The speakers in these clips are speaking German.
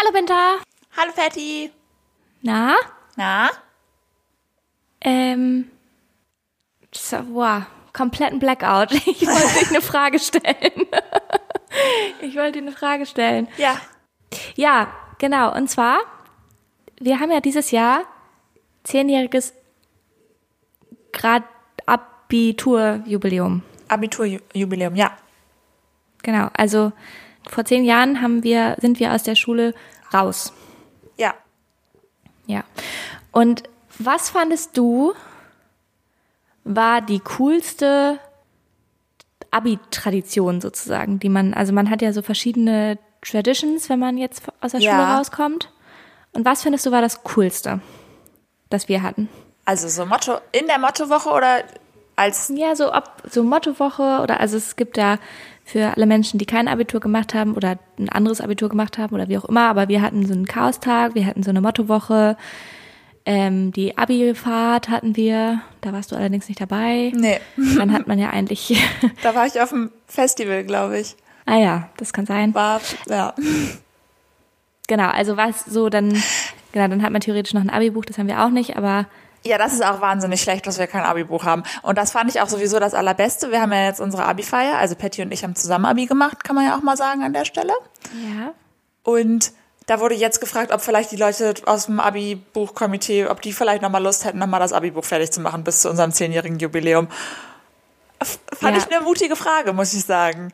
Hallo Binta. Hallo Patty. Na? Na? Ähm. So, wow, kompletten Blackout. Ich wollte dich eine Frage stellen. Ich wollte dir eine Frage stellen. Ja. Ja, genau. Und zwar, wir haben ja dieses Jahr zehnjähriges Grad Abiturjubiläum. Abiturjubiläum, ja. Genau. Also vor zehn Jahren haben wir, sind wir aus der Schule raus. Ja. Ja. Und was fandest du war die coolste Abi-Tradition sozusagen, die man, also man hat ja so verschiedene Traditions, wenn man jetzt aus der Ja. Schule rauskommt. Und was findest du war das coolste, das wir hatten? Also so Motto, in der Mottowoche oder als, Ja, so ob so Mottowoche oder also es gibt ja für alle Menschen, die kein Abitur gemacht haben oder ein anderes Abitur gemacht haben oder wie auch immer, aber wir hatten so einen Chaostag, wir hatten so eine Mottowoche, ähm, die Abi-Fahrt hatten wir, da warst du allerdings nicht dabei. nee, Dann hat man ja eigentlich, da war ich auf dem Festival, glaube ich. ah ja, das kann sein. War, ja. Genau, also was so dann, genau, dann hat man theoretisch noch ein Abi-Buch, das haben wir auch nicht, aber Ja, das ist auch wahnsinnig schlecht, dass wir kein Abi-Buch haben. Und das fand ich auch sowieso das Allerbeste. Wir haben ja jetzt unsere Abi-Feier, also Patty und ich haben zusammen Abi gemacht, kann man ja auch mal sagen an der Stelle. ja. Und da wurde jetzt gefragt, ob vielleicht die Leute aus dem Abi-Buchkomitee, ob die vielleicht nochmal Lust hätten, nochmal das Abi-Buch fertig zu machen bis zu unserem zehnjährigen Jubiläum. F fand Ja. ich eine mutige Frage, muss ich sagen.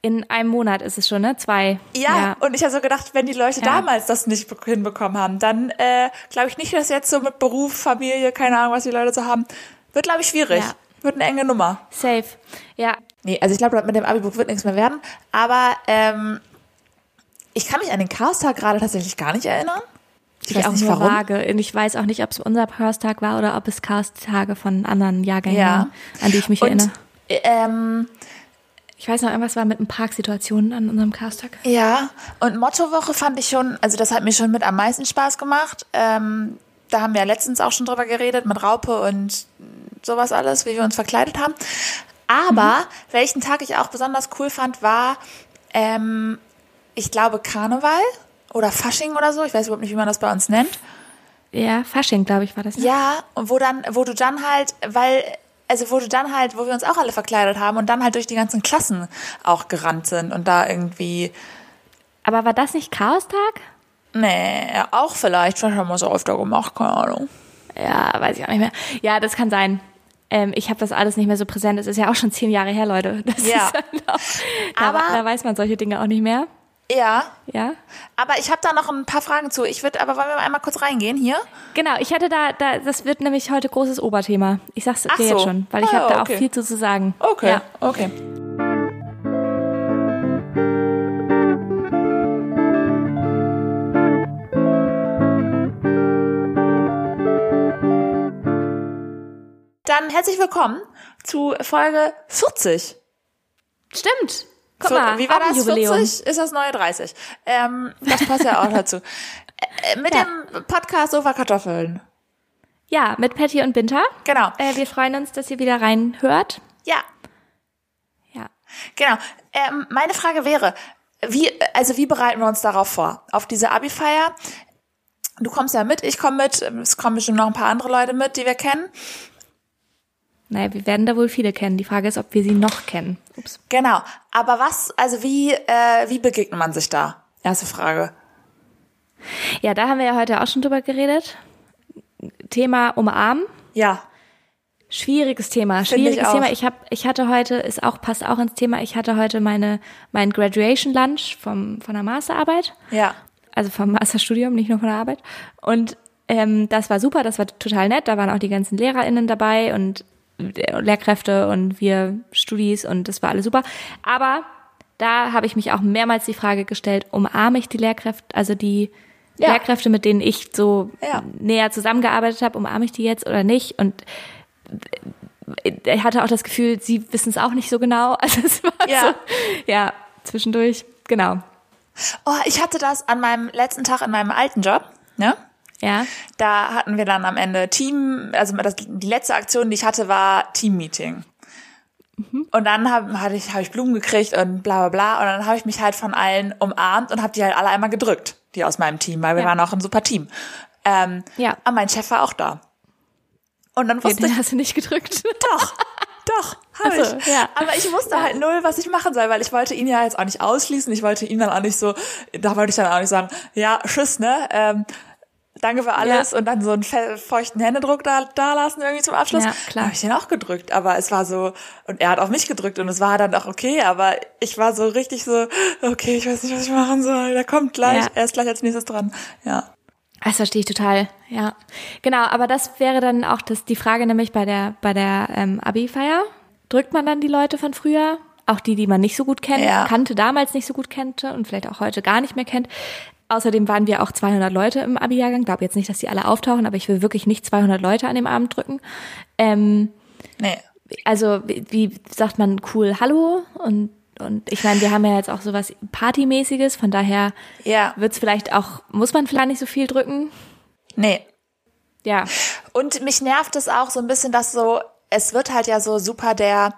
In einem Monat ist es schon, ne? Zwei. Ja, und ich habe so gedacht, wenn die Leute Ja. damals das nicht be- hinbekommen haben, dann äh, glaube ich nicht, dass jetzt so mit Beruf, Familie, keine Ahnung, was die Leute so haben, wird, glaube ich, schwierig. Ja. Wird eine enge Nummer. Safe. Ja, Nee, also ich glaube, mit dem Abi-Buch wird nichts mehr werden. Aber ähm, ich kann mich an den Chaos-Tag gerade tatsächlich gar nicht erinnern. Ich, weiß auch nicht warum. vage. Und ich weiß auch nicht, ob es unser Chaos-Tag war oder ob es Chaos-Tage von anderen Jahrgängen Ja. waren, an die ich mich Und erinnere. ähm, Ich weiß noch, irgendwas war mit ein Parksituationen an unserem Chaos-Tag. Ja, und Mottowoche fand ich schon, also das hat mir schon mit am meisten Spaß gemacht. Ähm, da haben wir ja letztens auch schon drüber geredet, mit Raupe und sowas alles, wie wir uns verkleidet haben. Aber welchen Tag ich auch besonders cool fand, war, ähm, ich glaube, Karneval oder Fasching oder so. Ich weiß überhaupt nicht, wie man das bei uns nennt. Ja, Fasching, glaube ich, war das. Ne? Ja, und wo dann, wo du dann halt, weil, also wo du dann halt, wo wir uns auch alle verkleidet haben und dann halt durch die ganzen Klassen auch gerannt sind und da irgendwie Aber war das nicht Chaos-Tag? Nee, auch vielleicht. Vielleicht haben wir es auch öfter gemacht, keine Ahnung. Ja, weiß ich auch nicht mehr. Ja, das kann sein. Ähm, ich habe das alles nicht mehr so präsent. Es ist ja auch schon zehn Jahre her, Leute. Das Ja. ist da, Aber- da weiß man solche Dinge auch nicht mehr. Ja, Ja. aber ich habe da noch ein paar Fragen zu. Ich würde, aber wollen wir mal einmal kurz reingehen hier? Genau, ich hatte da, da, das wird nämlich heute großes Oberthema. Ich sag's dir Ach jetzt so. schon, weil ich Ah, habe da ja, auch okay. viel zu, zu sagen. Okay, Ja. okay. Dann herzlich willkommen zu Folge 40. Stimmt. Guck Vier- mal, Wie war das? Abi-Jubiläum. 40 ist das neue 30. Ähm, das passt ja auch dazu. Äh, mit Ja. dem Podcast Sofa Kartoffeln. Ja, mit Patty und Binter. Genau. Äh, wir freuen uns, dass ihr wieder reinhört. Ja, Ja. Genau. Ähm, meine Frage wäre, wie, also wie bereiten wir uns darauf vor? Auf diese Abi-Feier? Du kommst ja mit, ich komme mit, es kommen bestimmt noch ein paar andere Leute mit, die wir kennen. Naja, wir werden da wohl viele kennen. Die Frage ist, ob wir sie noch kennen. Ups. Genau. Aber was, also wie, äh, wie begegnet man sich da? Erste Frage. Ja, da haben wir ja heute auch schon drüber geredet. Thema umarmen. Ja. Schwieriges Thema, ich schwieriges auch. Thema. Ich habe, ich hatte heute, ist auch passt auch ins Thema. Ich hatte heute meine mein Graduation Lunch vom von der Masterarbeit, Ja. also vom Masterstudium, nicht nur von der Arbeit. Und ähm, das war super, das war total nett. Da waren auch die ganzen LehrerInnen dabei und Lehrkräfte und wir Studis und das war alles super. Aber da habe ich mich auch mehrmals die Frage gestellt: Umarme ich die Lehrkräfte, also die Ja. Lehrkräfte, mit denen ich so Ja. näher zusammengearbeitet habe, umarme ich die jetzt oder nicht? Und ich hatte auch das Gefühl, sie wissen es auch nicht so genau. Also es war Ja. so, ja, zwischendurch, genau. Oh, ich hatte das an meinem letzten Tag in meinem alten Job, ne? Ja, Da hatten wir dann am Ende Team, also das, die letzte Aktion, die ich hatte, war Team-Meeting. Und dann habe hab ich, hab ich Blumen gekriegt und bla bla bla. Und dann habe ich mich halt von allen umarmt und habe die halt alle einmal gedrückt, die aus meinem Team, weil wir Ja. waren auch ein super Team. Ähm, Ja. Aber mein Chef war auch da. Und dann wusste Den ich, hast du nicht gedrückt. doch, doch, habe so, ich. ja. Aber ich wusste halt null, was ich machen soll, weil ich wollte ihn ja jetzt auch nicht ausschließen. Ich wollte ihn dann auch nicht so, da wollte ich dann auch nicht sagen, ja, tschüss, ne? Ähm, danke für alles Ja. und dann so einen fe- feuchten Händedruck da, da lassen irgendwie zum Abschluss. Ja, klar. habe ich den auch gedrückt, aber es war so, und er hat auf mich gedrückt und es war dann auch okay, aber ich war so richtig so, okay, ich weiß nicht, was ich machen soll. Der kommt gleich, Ja. er ist gleich als nächstes dran. Ja. Das verstehe ich total, ja. Genau, aber das wäre dann auch das, die Frage nämlich bei der, bei der ähm, Abi-Feier. Drückt man dann die Leute von früher? Auch die, die man nicht so gut kennt, Ja. kannte, damals nicht so gut kannte und vielleicht auch heute gar nicht mehr kennt. Außerdem waren wir auch 200 Leute im Abi-Jahrgang. Glaube jetzt nicht, dass die alle auftauchen, aber ich will wirklich nicht 200 Leute an dem Abend drücken. Ähm, Nee. also wie, sagt man cool Hallo und und ich meine, wir haben ja jetzt auch sowas Partymäßiges, von daher Ja. wird's vielleicht auch, muss man vielleicht nicht so viel drücken. Nee. Ja, Und mich nervt es auch so ein bisschen, dass so, es wird halt ja so super der,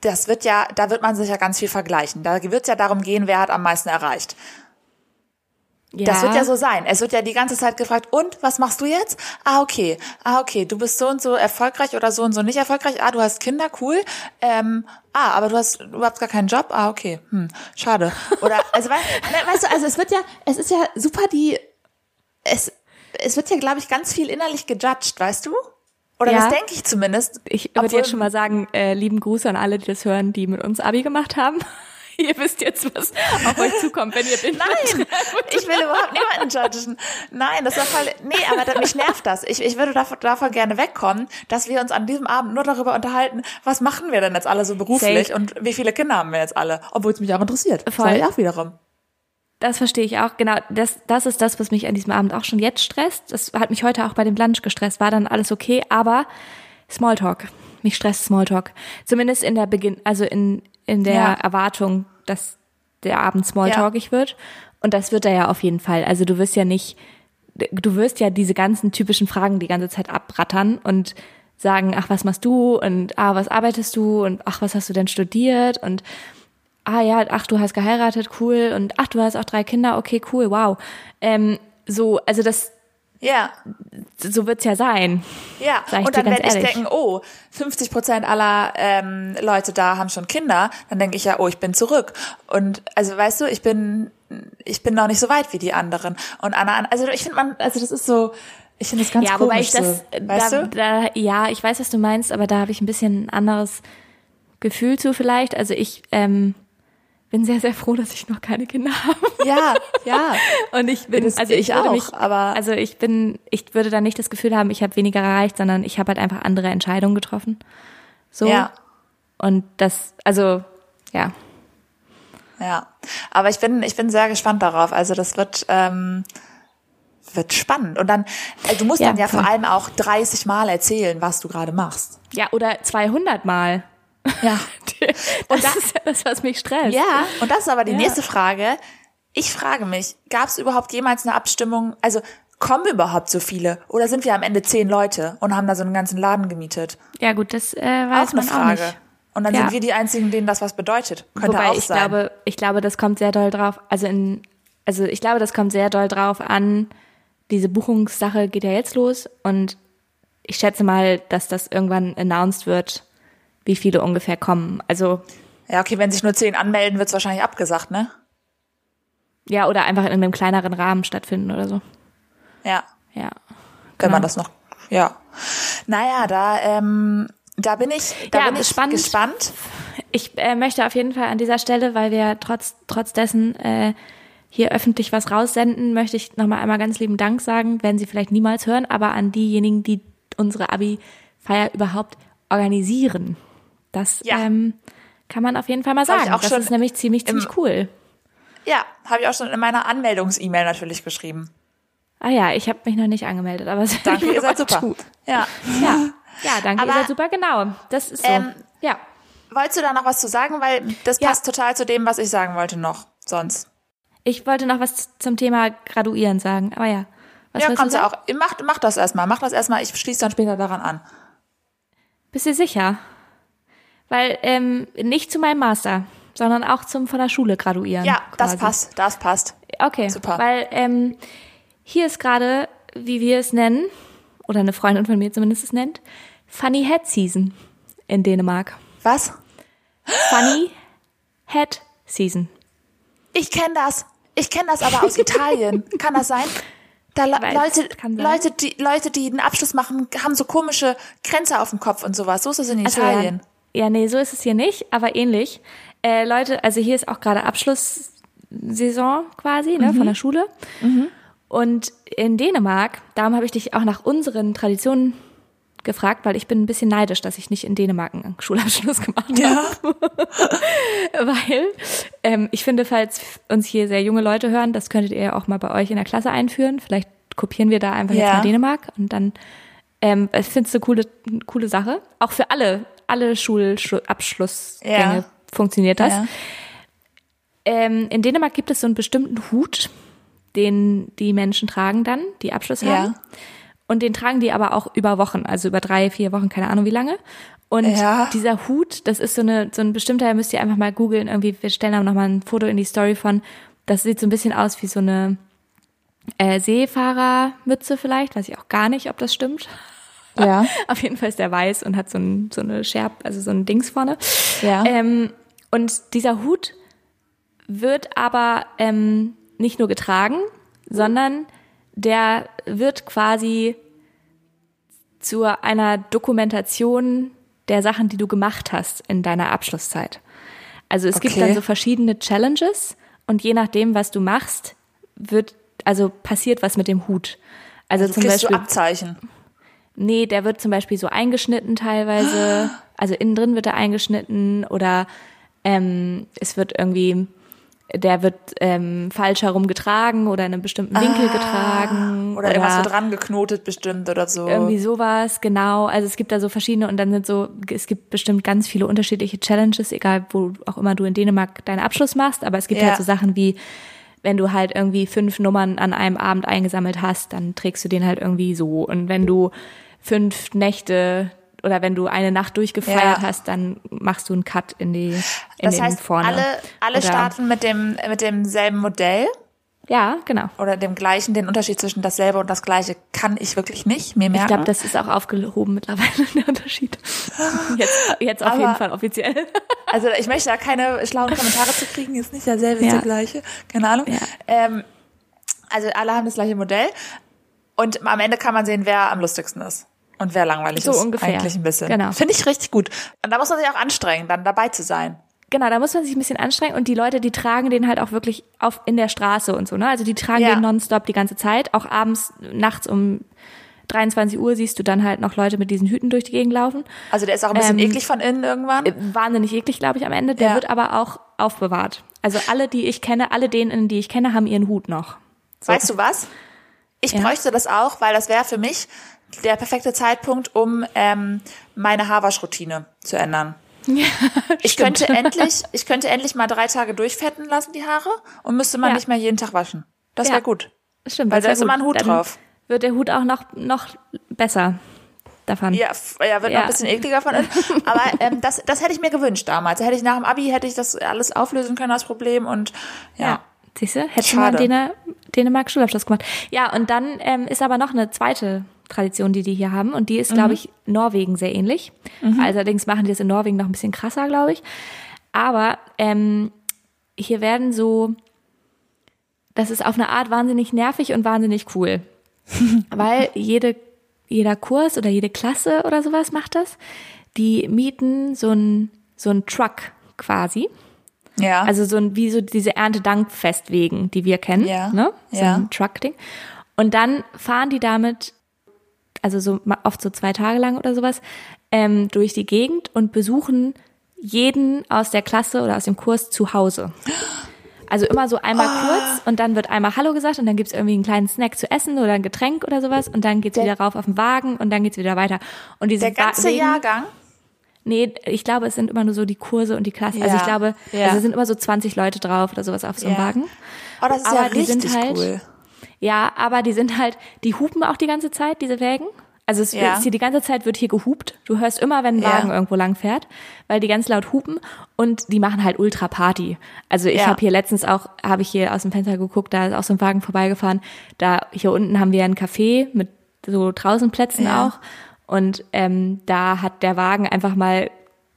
das wird ja, da wird man sich ja ganz viel vergleichen. Da wird es ja darum gehen, wer hat am meisten erreicht. Ja. Das wird ja so sein. Es wird ja die ganze Zeit gefragt, und was machst du jetzt? Ah, okay. Ah, okay. Du bist so und so erfolgreich oder so und so nicht erfolgreich. Ah, du hast Kinder, cool. Ähm, ah, aber du hast überhaupt gar keinen Job. Ah, okay. Hm, schade. Oder, also, wei- ne, weißt du, also es wird ja, es ist ja super die, es, es wird ja, glaube ich, ganz viel innerlich gejudged, weißt du? Oder Ja. das denke ich zumindest. Ich würde jetzt schon mal sagen, äh, lieben Gruß an alle, die das hören, die mit uns Abi gemacht haben. ihr wisst jetzt, was auf euch zukommt, wenn ihr bin. Nein, ich will überhaupt niemanden judgen. Nein, das war voll, nee, aber da, mich nervt das. Ich, ich würde davon, davon gerne wegkommen, dass wir uns an diesem Abend nur darüber unterhalten, was machen wir denn jetzt alle so beruflich Safe. und wie viele Kinder haben wir jetzt alle? Obwohl es mich auch interessiert. Voll. Sag ich auch wiederum. Das verstehe ich auch. Genau, das, das ist das, was mich an diesem Abend auch schon jetzt stresst. Das hat mich heute auch bei dem Lunch gestresst. War dann alles okay, aber Smalltalk. Mich stresst Smalltalk. Zumindest in der Beginn, also in, in der Ja. Erwartung, dass der Abend smalltalkig wird. Und das wird er ja auf jeden Fall. Also du wirst ja nicht, du wirst ja diese ganzen typischen Fragen die ganze Zeit abrattern und sagen, ach, was machst du? Und ah, was arbeitest du? Und ach, was hast du denn studiert? Und ah ja, ach, du hast geheiratet, cool. Und ach, du hast auch drei Kinder, okay, cool, wow. Ähm, so, also das, Ja, so wird's ja sein. ja. Und dann werde ich denken, oh, 50 Prozent aller ähm, Leute da haben schon Kinder. Dann denke ich ja, oh, ich bin zurück. Und also weißt du, ich bin, ich bin noch nicht so weit wie die anderen. Und Anna, also ich finde man, also das ist so, ich finde das ganz ja, komisch. wobei ich das, so, weißt da, du? da, ja, ich weiß, was du meinst, aber da habe ich ein bisschen ein anderes Gefühl zu vielleicht. Also ich ähm, bin sehr, sehr froh, dass ich noch keine Kinder habe. Ja, ja. Und ich bin, Das- also ich ich, auch, mich, aber- also ich bin, ich würde dann nicht das Gefühl haben, ich habe weniger erreicht, sondern ich habe halt einfach andere Entscheidungen getroffen. So. Ja. Und das, also, ja. Ja, aber ich bin, ich bin sehr gespannt darauf. Also das wird, ähm, wird spannend. Und dann, äh, du musst Ja, dann ja voll. vor allem auch 30 Mal erzählen, was du gerade machst. Ja, oder 200 Mal. Ja. Und das ist ja das, was mich stresst. Ja, und das ist aber die Ja. nächste Frage. Ich frage mich, gab es überhaupt jemals eine Abstimmung? Also kommen überhaupt so viele? Oder sind wir am Ende zehn Leute und haben da so einen ganzen Laden gemietet? Ja, gut, das äh, weiß auch eine man Frage. auch nicht. Und dann Ja. sind wir die einzigen, denen das was bedeutet. Könnte Wobei auch ich sein. glaube, ich glaube, das kommt sehr doll drauf, also in, also ich glaube, das kommt sehr doll drauf an. Diese Buchungssache geht ja jetzt los und ich schätze mal, dass das irgendwann announced wird, wie viele ungefähr kommen. Also ja, okay, wenn sich nur zehn anmelden, wird's wahrscheinlich abgesagt, ne? ja, oder einfach in einem kleineren Rahmen stattfinden oder so. Ja. Ja. wenn Genau. man das noch, ja. Naja, da, ähm, da bin ich, da Ja, bin ich spannend. gespannt. Ich äh, möchte auf jeden Fall an dieser Stelle, weil wir trotz, trotz dessen äh, hier öffentlich was raussenden, möchte ich nochmal einmal ganz lieben Dank sagen, werden Sie vielleicht niemals hören, aber an diejenigen, die unsere Abi-Feier überhaupt organisieren. Das Ja. ähm, kann man auf jeden Fall mal sagen. Das ist nämlich ziemlich, im- ziemlich cool. Ja, habe ich auch schon in meiner Anmeldungs-E-Mail natürlich geschrieben. Ah ja, ich habe mich noch nicht angemeldet, aber Danke, ihr seid super. Ja. Ja, ja danke, Aber, ihr seid super, genau. Das ist so. ähm, ja. Wolltest du da noch was zu sagen? Weil das Ja. passt total zu dem, was ich sagen wollte noch sonst. Ich wollte noch was zum Thema Graduieren sagen, aber ja. Was ja, kannst du du sagen? auch. Mach, mach das erstmal. Mach das erstmal. Ich schließe dann später daran an. Bist du sicher? Weil ähm, nicht zu meinem Master. sondern auch zum von der Schule graduieren. Ja, das quasi. passt, das passt. Okay, Super. Weil ähm, hier ist gerade, wie wir es nennen, oder eine Freundin von mir zumindest es nennt, Funny Head Season in Dänemark. Was? Funny Head Season. Ich kenne das. Ich kenne das aber aus Italien. Kann das sein? Da weiß, Leute, sein. Leute, die Leute, die einen Abschluss machen, haben so komische Kränze auf dem Kopf und sowas. So ist es in Also, Italien. ja, ja, nee, so ist es hier nicht, aber ähnlich. Äh, Leute, also hier ist auch gerade Abschlusssaison quasi, ne, von der Schule. Und in Dänemark, darum habe ich dich auch nach unseren Traditionen gefragt, weil ich bin ein bisschen neidisch, dass ich nicht in Dänemark einen Schulabschluss gemacht habe. Ja. Weil ähm, ich finde, falls uns hier sehr junge Leute hören, das könntet ihr ja auch mal bei euch in der Klasse einführen. Vielleicht kopieren wir da einfach jetzt Ja. mal Dänemark und dann ähm, ich finde es eine coole, eine coole Sache. Auch für alle, alle Schulabschlussgänge Ja. funktioniert das. Ja. Ähm, in Dänemark gibt es so einen bestimmten Hut, den die Menschen tragen dann, die Abschluss Ja. haben. Und den tragen die aber auch über Wochen, also über drei, vier Wochen, keine Ahnung wie lange. Und Ja. dieser Hut, das ist so eine so ein bestimmter, müsst ihr einfach mal googeln. Irgendwie, wir stellen da nochmal ein Foto in die Story von. Das sieht so ein bisschen aus wie so eine äh, Seefahrermütze vielleicht, weiß ich auch gar nicht, ob das stimmt. Ja. Auf jeden Fall ist der weiß und hat so, ein, so eine Scherb, also so ein Dings vorne. Ja. Ähm, und dieser Hut wird aber ähm, nicht nur getragen, sondern der wird quasi zu einer Dokumentation der Sachen, die du gemacht hast in deiner Abschlusszeit. Also es gibt Okay. dann so verschiedene Challenges und je nachdem, was du machst, wird also passiert was mit dem Hut. Also Du zum Beispiel Abzeichen. Nee, der wird zum Beispiel so eingeschnitten teilweise. Also innen drin wird er eingeschnitten oder ähm, es wird irgendwie, der wird ähm, falsch herum getragen oder in einem bestimmten Winkel getragen. Ah, Oder irgendwas wird dran geknotet bestimmt oder so. Irgendwie sowas, genau. Also es gibt da so verschiedene und dann sind so, es gibt bestimmt ganz viele unterschiedliche Challenges, egal wo auch immer du in Dänemark deinen Abschluss machst, aber es gibt Ja. halt so Sachen wie, wenn du halt irgendwie fünf Nummern an einem Abend eingesammelt hast, dann trägst du den halt irgendwie so. Und wenn du fünf Nächte oder wenn du eine Nacht durchgefeiert Ja. hast, dann machst du einen Cut in die in das den heißt, vorne. alle, alle Oder- starten mit dem mit demselben Modell Ja, genau. oder dem gleichen. Den Unterschied zwischen dasselbe und das gleiche kann ich wirklich nicht mir merken. Ich glaube, das ist auch aufgehoben mittlerweile, der Unterschied. Jetzt, jetzt auf Aber- jeden Fall offiziell. Also ich möchte da keine schlauen Kommentare zu kriegen, ist nicht derselbe, ist Ja. der gleiche. Keine Ahnung. Ja. Ähm, also alle haben das gleiche Modell und am Ende kann man sehen, wer am lustigsten ist. Und wer langweilig So ist. ungefähr. Eigentlich ein bisschen. Genau. Finde ich richtig gut. Und da muss man sich auch anstrengen, dann dabei zu sein. Genau, da muss man sich ein bisschen anstrengen und die Leute, die tragen den halt auch wirklich auf in der Straße und so, ne? Also die tragen Ja. den nonstop die ganze Zeit. Auch abends, nachts um 23 Uhr siehst du dann halt noch Leute mit diesen Hüten durch die Gegend laufen. Also der ist auch ein bisschen Ähm, eklig von innen irgendwann. Wahnsinnig eklig, glaube ich, am Ende. Der Ja. wird aber auch aufbewahrt. Also alle, die ich kenne, alle denen, die ich kenne, haben ihren Hut noch. So. Weißt du was? Ich Ja. bräuchte das auch, weil das wäre für mich der perfekte Zeitpunkt, um ähm, meine Haarwaschroutine zu ändern. ich stimmt. könnte endlich, ich könnte endlich mal drei Tage durchfetten lassen die Haare und müsste man Ja. nicht mehr jeden Tag waschen. Das Ja. wäre gut. Stimmt. Weil da ist immer ein Hut Dann drauf. Wird der Hut auch noch, noch besser davon. Ja, ja wird Ja. noch ein bisschen ekliger von. Aber ähm, das, das hätte ich mir gewünscht damals. Hätte ich nach dem Abi hätte ich das alles auflösen können, das Problem. Und ja, Ja. Siehst du, mal Schade. in Däne Dänemark Schulabschluss gemacht. Ja, und dann ähm, ist aber noch eine zweite Tradition, die die hier haben. Und die ist, glaube ich, Norwegen sehr ähnlich. Allerdings machen die das in Norwegen noch ein bisschen krasser, glaube ich. Aber ähm, hier werden so, das ist auf eine Art wahnsinnig nervig und wahnsinnig cool. Weil jede, jeder Kurs oder jede Klasse oder sowas macht das. Die mieten so ein so Truck quasi. ja. Also so ein, wie so diese Erntedankfestwegen, die wir kennen, Ja. ne? So Ja. ein Truck-Ding. Und dann fahren die damit, also so oft so zwei Tage lang oder sowas, ähm, durch die Gegend und besuchen jeden aus der Klasse oder aus dem Kurs zu Hause. Also immer so einmal Ah. kurz und dann wird einmal Hallo gesagt und dann gibt's irgendwie einen kleinen Snack zu essen oder ein Getränk oder sowas und dann geht's Der- wieder rauf auf den Wagen und dann geht's wieder weiter. Und diese der ganze Wegen- Jahrgang. Nee, ich glaube, es sind immer nur so die Kurse und die Klasse. Also Ja, ich glaube, ja. also es sind immer so 20 Leute drauf oder sowas auf so einem Ja. Wagen. Oh, das ist Aber ja die sind richtig halt- cool. Ja, aber die sind halt, die hupen auch die ganze Zeit, diese Wägen. Also es Ja. ist hier die ganze Zeit wird hier gehupt. Du hörst immer, wenn ein Ja. Wagen irgendwo lang fährt, weil die ganz laut hupen und die machen halt ultra Party. Also ich Ja. habe hier letztens auch, habe ich hier aus dem Fenster geguckt, da ist auch so ein Wagen vorbeigefahren. Da hier unten haben wir ein Café mit so Draußenplätzen Ja. auch und ähm, da hat der Wagen einfach mal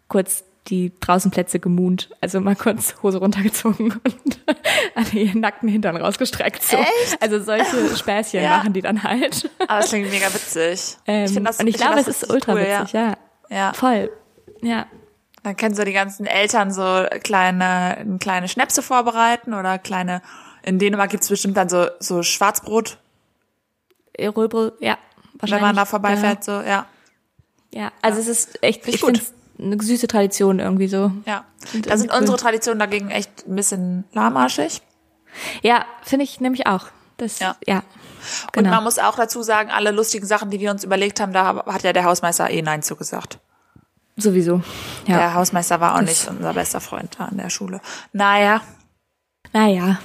kurz die Draußenplätze gemunt, also mal kurz Hose runtergezogen und alle ihren nackten Hintern rausgestreckt. So. Also solche Späßchen Ja. machen die dann halt. Aber es klingt mega witzig. Ähm, ich das, und ich, find glaube, das es ist ultra cool, witzig, ja. Ja. Voll. Ja. Dann können so die ganzen Eltern so kleine, kleine Schnäpse vorbereiten oder kleine, in Dänemark gibt's bestimmt dann so, so Schwarzbrot, Röbel, ja. wenn man da wahrscheinlich, vorbeifährt, so, ja. Ja, ja. also es ist echt, ich ich gut. finde es eine süße Tradition irgendwie so. Ja. Da sind unsere Traditionen dagegen echt ein bisschen lahmarschig. Ja, finde ich nämlich auch. Das, Ja. ja. Und Genau. man muss auch dazu sagen, alle lustigen Sachen, die wir uns überlegt haben, da hat ja der Hausmeister eh Nein zugesagt. Sowieso. Ja. Der Hausmeister war auch Das- nicht unser bester Freund da an der Schule. Naja, Naja.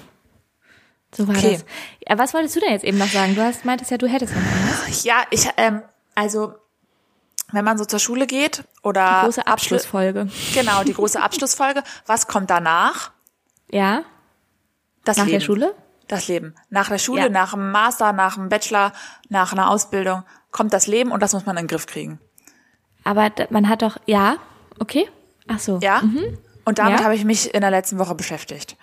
So war Okay. das. Ja, was wolltest du denn jetzt eben noch sagen? Du hast meintest ja, du hättest noch irgendwas. ja, ich, ähm, also, wenn man so zur Schule geht oder Große Abschlu- Abschlussfolge. Genau, die große Abschlussfolge. Was kommt danach? Ja? Das Nach Leben. der Schule? Das Leben. Nach der Schule, Ja. nach dem Master, nach dem Bachelor, nach einer Ausbildung kommt das Leben und das muss man in den Griff kriegen. Aber man hat doch, ja, okay. Ach so. Ja? Und damit Ja. habe ich mich in der letzten Woche beschäftigt.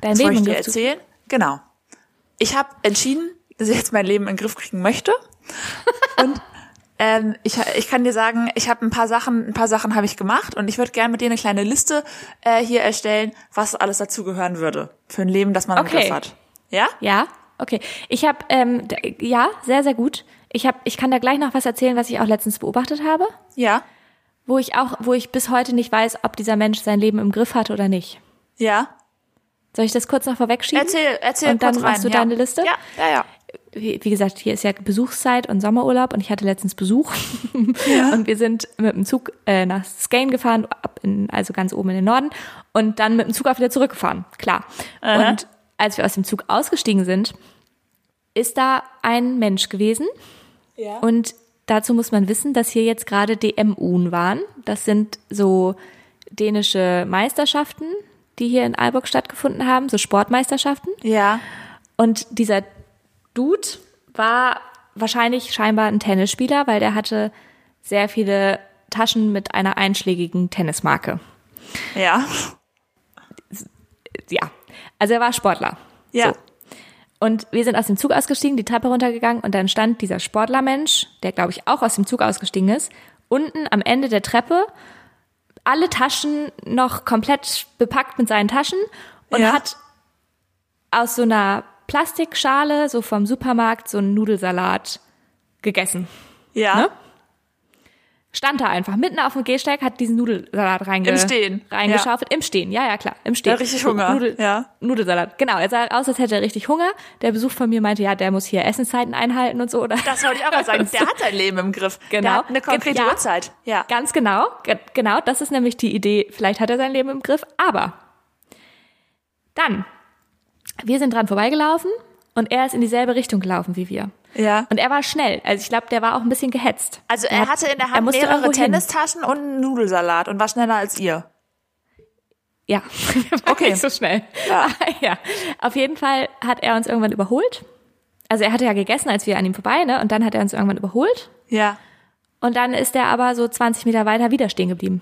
Dein Das Leben wollte ich dir erzählen. Genau. Ich habe entschieden, dass ich jetzt mein Leben in den Griff kriegen möchte. Und ähm, ich, ich kann dir sagen, ich habe ein paar Sachen, ein paar Sachen habe ich gemacht und ich würde gerne mit dir eine kleine Liste äh, hier erstellen, was alles dazugehören würde für ein Leben, das man im Okay. Griff hat. Ja? Ja, okay. Ich habe, ähm, ja, sehr, sehr gut. Ich hab, ich kann da gleich noch was erzählen, was ich auch letztens beobachtet habe, Ja. wo ich auch, wo ich bis heute nicht weiß, ob dieser Mensch sein Leben im Griff hatte oder nicht. Ja. Soll ich das kurz noch vorwegschieben? Erzähl, erzähl Und dann kurz rein. machst du ja. deine Liste? Ja, ja, ja. Wie, wie gesagt, hier ist ja Besuchszeit und Sommerurlaub und ich hatte letztens Besuch und wir sind mit dem Zug äh, nach Skane gefahren, in, also ganz oben in den Norden und dann mit dem Zug auch wieder zurückgefahren, klar. Und als wir aus dem Zug ausgestiegen sind, ist da ein Mensch gewesen, Ja. Und dazu muss man wissen, dass hier jetzt gerade DMUn waren. Das sind so dänische Meisterschaften, die hier in Aalborg stattgefunden haben, so Sportmeisterschaften. Ja. Und dieser Dude war wahrscheinlich scheinbar ein Tennisspieler, weil der hatte sehr viele Taschen mit einer einschlägigen Tennismarke. Ja. Ja, also er war Sportler. Ja. So. Und wir sind aus dem Zug ausgestiegen, die Treppe runtergegangen und dann stand dieser Sportlermensch, der glaube ich auch aus dem Zug ausgestiegen ist, unten am Ende der Treppe, alle Taschen noch komplett bepackt mit seinen Taschen und Ja. hat aus so einer Plastikschale, so vom Supermarkt, so einen Nudelsalat gegessen. Ja. Ne? Stand da einfach mitten auf dem Gehsteig, hat diesen Nudelsalat reinge Im Stehen, reingeschaufelt. Im Stehen, ja, ja, klar, im Stehen. Ja, richtig Hunger, Nudel, ja. Nudelsalat, genau. Er sah aus, als hätte er richtig Hunger. Der Besuch von mir meinte, ja, der muss hier Essenszeiten einhalten und so. Oder? Das wollte ich auch mal sagen. Der hat sein Leben im Griff. Der Genau. hat eine konkrete Ja. Uhrzeit. Ja. Ganz genau, ge- genau, das ist nämlich die Idee. Vielleicht hat er sein Leben im Griff, aber dann, wir sind dran vorbeigelaufen und er ist in dieselbe Richtung gelaufen wie wir. Ja. Und er war schnell. Also ich glaube, der war auch ein bisschen gehetzt. Also er hat- hatte in der er Hand musste mehrere hin. Tennistaschen und einen Nudelsalat und war schneller als ihr. Ja, Okay. nicht so schnell. Ja. ja. Auf jeden Fall hat er uns irgendwann überholt. Also er hatte ja gegessen, als wir an ihm vorbei, ne? Und dann hat er uns irgendwann überholt. Ja. Und dann ist er aber so 20 Meter weiter wieder stehen geblieben.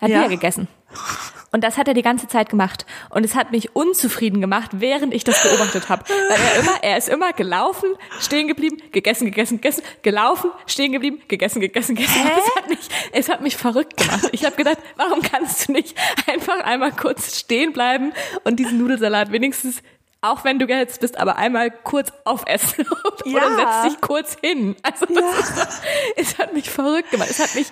Hat Ja. wieder gegessen. Und das hat er die ganze Zeit gemacht. Und es hat mich unzufrieden gemacht, während ich das beobachtet habe. Weil er immer, er ist immer gelaufen, stehen geblieben, gegessen, gegessen, gegessen, gelaufen, stehen geblieben, gegessen, gegessen, gegessen. Es hat mich, es hat mich verrückt gemacht. Ich habe gedacht, warum kannst du nicht einfach einmal kurz stehen bleiben und diesen Nudelsalat wenigstens auch wenn du gehetzt bist, aber einmal kurz aufessen oder Ja. setz dich kurz hin. Also das ist es hat mich verrückt gemacht. Es hat mich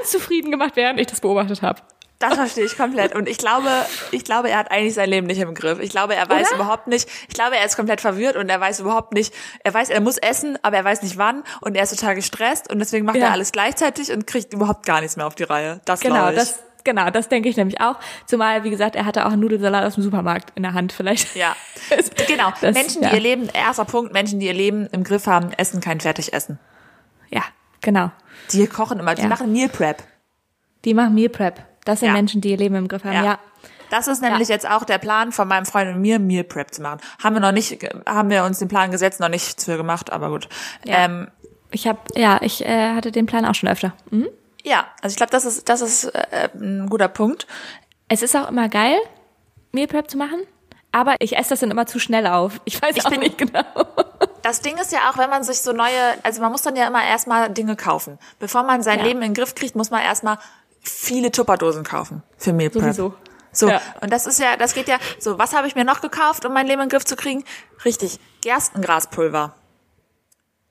unzufrieden gemacht, während ich das beobachtet habe. Das verstehe ich komplett. Und ich glaube, ich glaube, er hat eigentlich sein Leben nicht im Griff. Ich glaube, er weiß Oder? überhaupt nicht, ich glaube, er ist komplett verwirrt und er weiß überhaupt nicht, er weiß, er muss essen, aber er weiß nicht wann und er ist total gestresst und deswegen macht Ja. er alles gleichzeitig und kriegt überhaupt gar nichts mehr auf die Reihe. Das Genau, glaube ich. das, genau, das denke ich nämlich auch. Zumal, wie gesagt, er hatte auch einen Nudelsalat aus dem Supermarkt in der Hand vielleicht. Ja, genau. das- Menschen, ja. die ihr Leben, erster Punkt, Menschen, die ihr Leben im Griff haben, essen kein Fertigessen. Ja, Genau. Die kochen immer, die Ja. machen Meal Prep. Die machen Meal Prep. Das sind Ja. Menschen, die ihr Leben im Griff haben. Ja. Das ist nämlich Ja. jetzt auch der Plan von meinem Freund und mir, Meal Prep zu machen. Haben wir noch nicht, haben wir uns den Plan gesetzt, noch nichts für gemacht, aber gut. Ja. Ähm, Ich habe, ja, ich äh, hatte den Plan auch schon öfter. Mhm. ja, also ich glaube, das ist, das ist äh, ein guter Punkt. Es ist auch immer geil, Meal Prep zu machen, aber ich esse das dann immer zu schnell auf. Ich weiß auch bin- nicht genau. Das Ding ist ja auch, wenn man sich so neue, also man muss dann ja immer erstmal Dinge kaufen. Bevor man sein Ja. Leben in den Griff kriegt, muss man erstmal viele Tupperdosen kaufen für Meal Prep. Sowieso. So, Ja. und das ist ja, das geht ja, so, was habe ich mir noch gekauft, um mein Leben in den Griff zu kriegen? Richtig, Gerstengraspulver.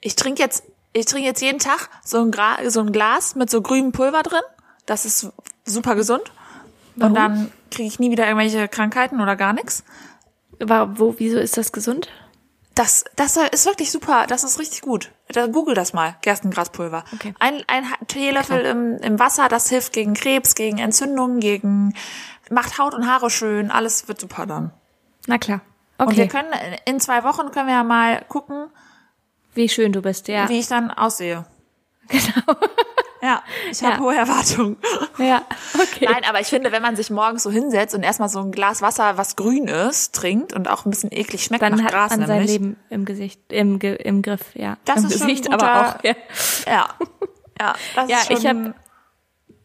Ich trinke jetzt, ich trinke jetzt jeden Tag so ein, Gra so ein Glas mit so grünem Pulver drin. Das ist super gesund. Warum? Und dann kriege ich nie wieder irgendwelche Krankheiten oder gar nichts. War, wo, wieso ist das gesund? Das, das ist wirklich super. Das ist richtig gut. Da, Google das mal. Gerstengraspulver. Okay. Ein, ein Teelöffel im, im Wasser, das hilft gegen Krebs, gegen Entzündungen, gegen, macht Haut und Haare schön. Alles wird super dann. Na klar. Und wir Okay. können, in zwei Wochen können wir ja mal gucken, Wie schön du bist, ja. wie ich dann aussehe. Genau. Ja, ich habe Ja. hohe Erwartungen. Ja, okay. Nein, aber ich finde, wenn man sich morgens so hinsetzt und erstmal so ein Glas Wasser, was grün ist, trinkt und auch ein bisschen eklig schmeckt Dann nach hat Gras man sein nämlich. Leben im Gesicht, im, Ge im Griff, ja. Das Im ist schon ein Gesicht, guter- aber auch, ja. Ja. Ja, das Ja, ist schon,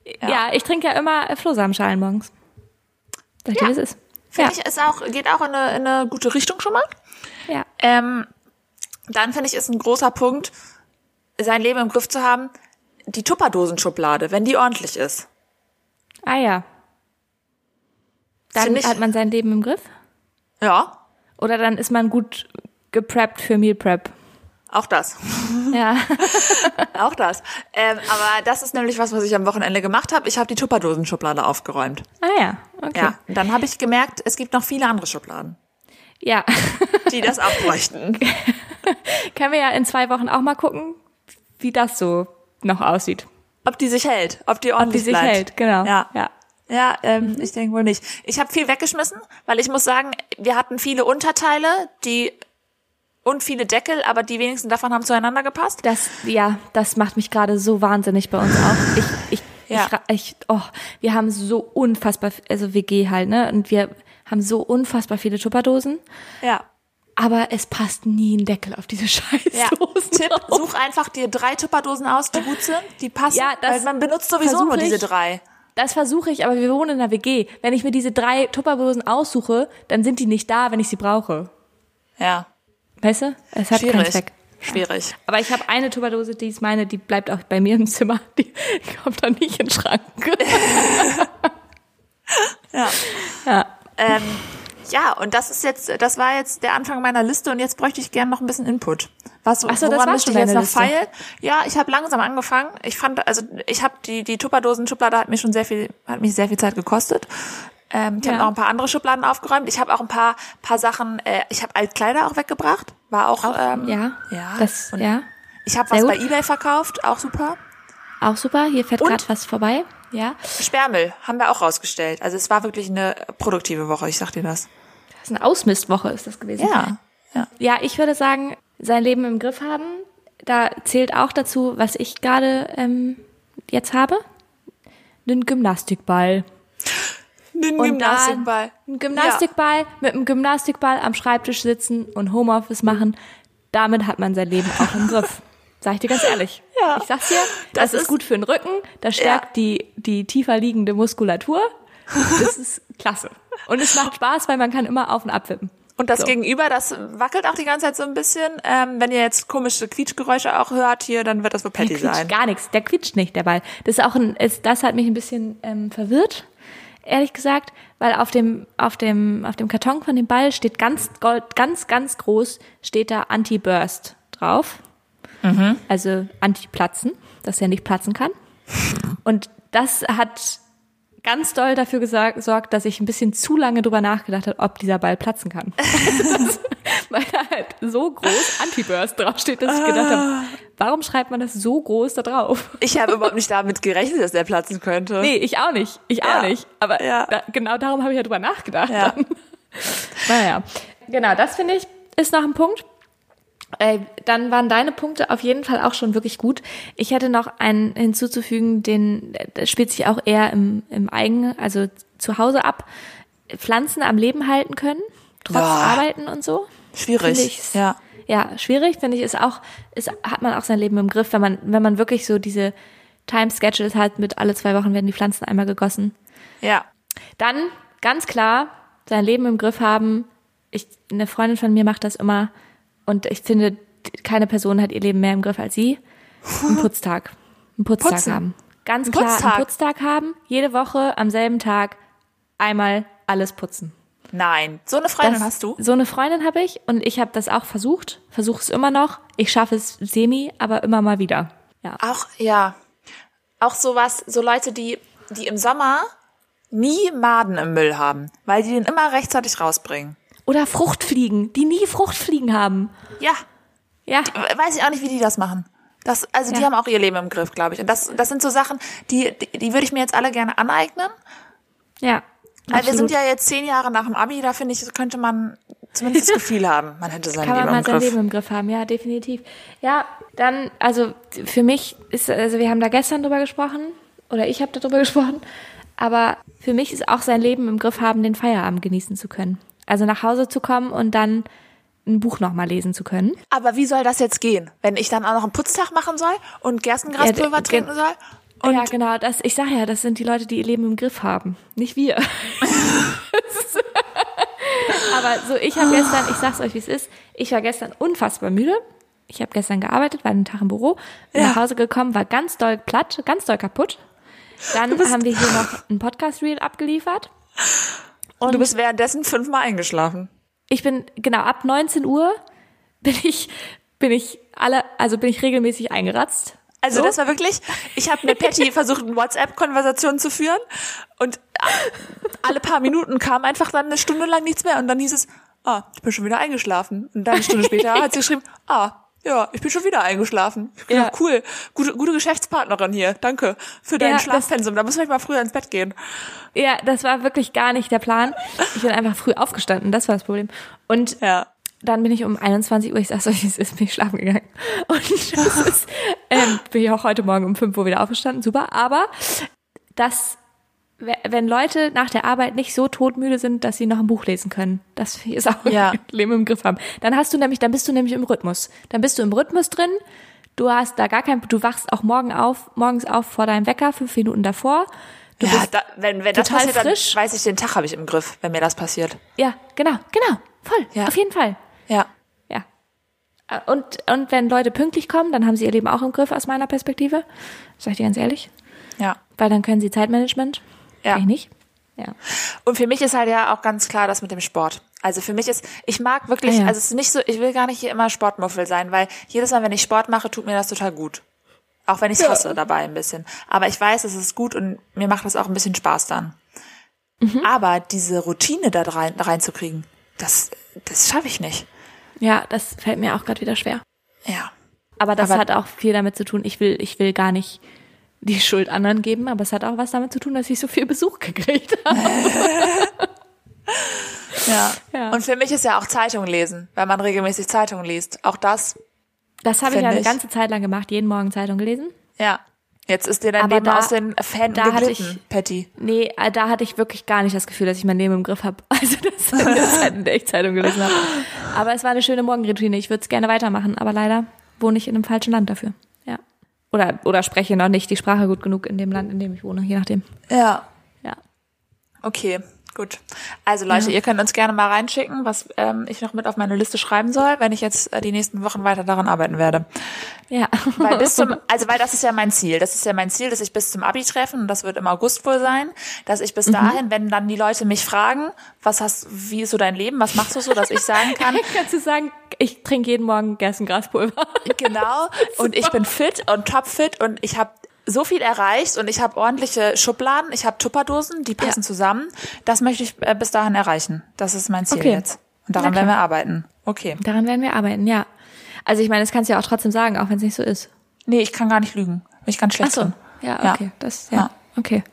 ich hab- Ja. ich trinke ja immer Flohsamenschalen morgens. Dir, Ja. wie es ist. Finde Ja. ich, ist auch, geht auch in eine, in eine gute Richtung schon mal. ja. Ähm, dann finde ich, ist ein großer Punkt, sein Leben im Griff zu haben, die Tupperdosenschublade, wenn die ordentlich ist. Ah ja. Dann Find ich- hat man sein Leben im Griff? Ja, Oder dann ist man gut gepreppt für Meal Prep. auch das. Ja. auch das. Ähm, aber das ist nämlich was, was ich am Wochenende gemacht habe. Ich habe die Tupperdosenschublade aufgeräumt. Ah ja, okay. Ja. Und dann habe ich gemerkt, es gibt noch viele andere Schubladen, Ja. die das auch bräuchten. Können wir ja in zwei Wochen auch mal gucken, wie das so noch aussieht. Ob die sich hält, ob die Ob die ordentlich sich bleibt. hält, genau. Ja. ja. Ja, ähm, ich denke wohl nicht. Ich habe viel weggeschmissen, weil ich muss sagen, wir hatten viele Unterteile, die und viele Deckel, aber die wenigsten davon haben zueinander gepasst. Das, ja, das macht mich gerade so wahnsinnig bei uns auch. Ich, ich, Ja. ich, ich, oh, wir haben so unfassbar, also WG halt, ne? Und wir haben so unfassbar viele Tupperdosen, Ja. Aber es passt nie ein Deckel auf diese Ja. Scheißdosen. Tipp, drauf. such einfach dir drei Tupperdosen aus, die gut sind, die passen, Ja, weil man benutzt sowieso nur diese drei. Das versuche ich, aber wir wohnen in einer WG. Wenn ich mir diese drei Tupperdosen aussuche, dann sind die nicht da, wenn ich sie brauche. Ja, Weißt du? Es hat keinen schwierig. Zweck. Schwierig. Aber ich habe eine Tupperdose, die ist meine, die bleibt auch bei mir im Zimmer. Die kommt dann nicht in den Schrank. Ja. Ja. Ähm, ja, und das ist jetzt, das war jetzt der Anfang meiner Liste und jetzt bräuchte ich gerne noch ein bisschen Input. Was, Ach so, das woran war schon ich jetzt noch feilen? Ja, ich habe langsam angefangen. Ich fand, also ich habe die die Tupperdosen-Schublade hat mir schon sehr viel, hat mich sehr viel Zeit gekostet. Ähm, ich habe Ja. noch ein paar andere Schubladen aufgeräumt. Ich habe auch ein paar paar Sachen. Äh, ich habe Altkleider auch weggebracht. War auch. ähm, Ja. Ja. Das, Und ja. Ich habe was bei gut. eBay verkauft, auch super. Auch super. Hier fährt gerade was vorbei. Ja. Sperrmüll haben wir auch rausgestellt. Also es war wirklich eine produktive Woche. Ich sag dir das. Eine Ausmistwoche, ist das gewesen. Ja. Ja. Ja, ich würde sagen, sein Leben im Griff haben. Da zählt auch dazu, was ich gerade ähm, jetzt habe. Einen Gymnastikball. Und Gymnastikball. Dann ein Gymnastikball, mit einem Gymnastikball am Schreibtisch sitzen und Homeoffice machen. Damit hat man sein Leben auch im Griff. Sag ich dir ganz ehrlich. Ja. Ich sag's dir, das, Das ist ist- gut für den Rücken, das stärkt die, die tiefer liegende Muskulatur. Das ist klasse. Und es macht Spaß, weil man kann immer auf und abwippen. Und das So. Gegenüber, das wackelt auch die ganze Zeit so ein bisschen. Ähm, wenn ihr jetzt komische Quietschgeräusche auch hört hier, dann wird das wohl Patty sein. gar nichts, der quietscht nicht, der Ball. Das ist auch ein, ist, das hat mich ein bisschen ähm, verwirrt, ehrlich gesagt, weil auf dem, auf dem, auf dem Karton von dem Ball steht ganz gold, ganz, ganz groß, steht da Anti-Burst drauf. Also Anti-Platzen, dass er nicht platzen kann. Und das hat ganz doll dafür gesorgt, dass ich ein bisschen zu lange drüber nachgedacht habe, ob dieser Ball platzen kann. das, weil da halt so groß Anti-Burst draufsteht, dass ich gedacht habe, warum schreibt man das so groß da drauf? Ich habe überhaupt nicht damit gerechnet, dass der platzen könnte. Nee, ich auch nicht. Ich auch Ja. nicht. Aber Ja. da, genau darum habe ich ja drüber nachgedacht. Ja. Dann. Naja. Genau, das finde ich ist noch ein Punkt. Ey, dann waren deine Punkte auf jeden Fall auch schon wirklich gut. Ich hätte noch einen hinzuzufügen, den der spielt sich auch eher im, im eigenen, also zu Hause ab. Pflanzen am Leben halten können, trotz Ja. Arbeiten und so. Schwierig. Ja. Ja, schwierig, finde ich, ist auch, ist, hat man auch sein Leben im Griff, wenn man, wenn man wirklich so diese Time Schedules hat, mit alle zwei Wochen werden die Pflanzen einmal gegossen. Ja. Dann ganz klar sein Leben im Griff haben. Ich, eine Freundin von mir macht das immer und ich finde, keine Person hat ihr Leben mehr im Griff als sie. Ein Putztag. Ein Putztag Putzen. haben. Ganz Ein klar, Putztag. einen Putztag haben. Jede Woche am selben Tag einmal alles putzen. Nein. So eine Freundin Das- hast du? So eine Freundin habe ich und ich habe das auch versucht, versuche es immer noch. Ich schaffe es semi, aber immer mal wieder. Ja. Auch, ja. Auch sowas, so Leute, die, die im Sommer nie Maden im Müll haben, weil die den immer rechtzeitig rausbringen. Oder Fruchtfliegen, die nie Fruchtfliegen haben. Ja. Ja. Weiß ich auch nicht, wie die das machen. Das, also die Ja. haben auch ihr Leben im Griff, glaube ich. Und das, das sind so Sachen, die, die, die würde ich mir jetzt alle gerne aneignen. Ja. Weil wir sind ja jetzt zehn Jahre nach dem Abi, da finde ich, könnte man zumindest das Gefühl haben, man hätte sein kann man Leben mal im sein Griff. Leben im Griff haben, ja, definitiv. Ja, dann, also für mich ist, also wir haben da gestern drüber gesprochen, oder ich habe darüber gesprochen, aber für mich ist auch sein Leben im Griff haben, den Feierabend genießen zu können. Also nach Hause zu kommen und dann ein Buch nochmal lesen zu können. Aber wie soll das jetzt gehen, wenn ich dann auch noch einen Putztag machen soll und Gerstengraspulver Ja, trinken soll? Und ja, genau, das, ich sage ja, das sind die Leute, die ihr Leben im Griff haben, nicht wir. Aber so, ich habe gestern, ich sag's euch, wie es ist, ich war gestern unfassbar müde. Ich habe gestern gearbeitet, war einen Tag im Büro, bin Ja. nach Hause gekommen, war ganz doll platt, ganz doll kaputt. Dann haben wir hier noch ein Podcast-Reel abgeliefert. Du bist währenddessen fünfmal eingeschlafen. Ich bin, genau, ab 19 Uhr bin ich, bin ich alle, also bin ich regelmäßig eingeratzt. Also So? das war wirklich, ich habe mit Patty versucht, eine WhatsApp-Konversation zu führen und alle paar Minuten kam einfach dann eine Stunde lang nichts mehr und dann hieß es, ah, ich bin schon wieder eingeschlafen. Und dann eine Stunde später hat sie geschrieben, ah, ja, ich bin schon wieder eingeschlafen. Ich Ja. cool, gute, gute Geschäftspartnerin hier, danke für dein Ja, Schlafpensum. Da müssen wir mal früher ins Bett gehen. Ja, das war wirklich gar nicht der Plan. Ich bin einfach früh aufgestanden, das war das Problem. Und Ja. dann bin ich um 21 Uhr, ich sag's euch, es ist bin ich schlafen gegangen. Und das ist, ähm, bin ich auch heute Morgen um 5 Uhr wieder aufgestanden, super. Aber das, wenn Leute nach der Arbeit nicht so todmüde sind, dass sie noch ein Buch lesen können, das ist auch Ja. Leben im Griff haben. Dann hast du nämlich, dann bist du nämlich im Rhythmus. Dann bist du im Rhythmus drin. Du hast da gar kein, du wachst auch morgen auf, morgens auf vor deinem Wecker, fünf Minuten davor. Du ja, bist da, wenn, wenn das passiert, frisch. dann weiß ich, den Tag habe ich im Griff, wenn mir das passiert. Ja, genau, genau, voll, Ja. auf jeden Fall, Ja. ja. Äh, Und, und wenn Leute pünktlich kommen, dann haben sie ihr Leben auch im Griff aus meiner Perspektive, sag ich dir ganz ehrlich, Ja. weil dann können sie Zeitmanagement, Ja. kann ich nicht. Ja. Und für mich ist halt ja auch ganz klar das mit dem Sport. Also für mich ist, ich mag wirklich, Ah ja. also es ist nicht so, ich will gar nicht hier immer Sportmuffel sein, weil jedes Mal, wenn ich Sport mache, tut mir das total gut. Auch wenn ich es hasse dabei ein bisschen. Aber ich weiß, es ist gut und mir macht das auch ein bisschen Spaß dann. Mhm. Aber diese Routine da rein, reinzukriegen, das, das schaffe ich nicht. ja, das fällt mir auch gerade wieder schwer. Ja. Aber das Aber- hat auch viel damit zu tun, ich will, ich will gar nicht die Schuld anderen geben, aber es hat auch was damit zu tun, dass ich so viel Besuch gekriegt habe. Ja. Ja. Und für mich ist ja auch Zeitung lesen, wenn man regelmäßig Zeitung liest. Auch das, Das habe ich ja eine ich. ganze Zeit lang gemacht, jeden Morgen Zeitung gelesen. ja. Jetzt ist dir dein Aber Leben da- aus den Fäden da hatte geglitten, ich- Patty. Nee, äh, da hatte ich wirklich gar nicht das Gefühl, dass ich mein Leben im Griff habe. Also das in der Zeit, in der ich Zeitung gelesen habe. Aber es war eine schöne Morgenroutine. Ich würde es gerne weitermachen, aber leider wohne ich in einem falschen Land dafür. Oder, oder spreche noch nicht die Sprache gut genug in dem Land, in dem ich wohne, je nachdem. Ja. Ja. Okay, gut. Also Leute, ihr könnt uns gerne mal reinschicken, was ähm, ich noch mit auf meine Liste schreiben soll, wenn ich jetzt äh, die nächsten Wochen weiter daran arbeiten werde. Ja. Weil bis zum, also weil das ist ja mein Ziel. Das ist ja mein Ziel, dass ich bis zum Abi treffen und das wird im August wohl sein, dass ich bis dahin, wenn dann die Leute mich fragen, was hast, wie ist so dein Leben, was machst du so, dass ich sagen kann, Kannst du sagen, ich trinke jeden Morgen Gerstengraspulver. genau, und ich bin fit und topfit und ich habe so viel erreicht und ich habe ordentliche Schubladen, ich habe Tupperdosen, die passen Ja. zusammen. Das möchte ich äh, bis dahin erreichen. Das ist mein Ziel Okay. jetzt. Und daran werden wir arbeiten. Okay. Daran werden wir arbeiten, ja. Also ich meine, das kannst du ja auch trotzdem sagen, auch wenn es nicht so ist. Nee, ich kann gar nicht lügen. Bin ich ganz schlecht Ach so. drin. Ja, Ja. okay. Das, ja. Ja. Okay.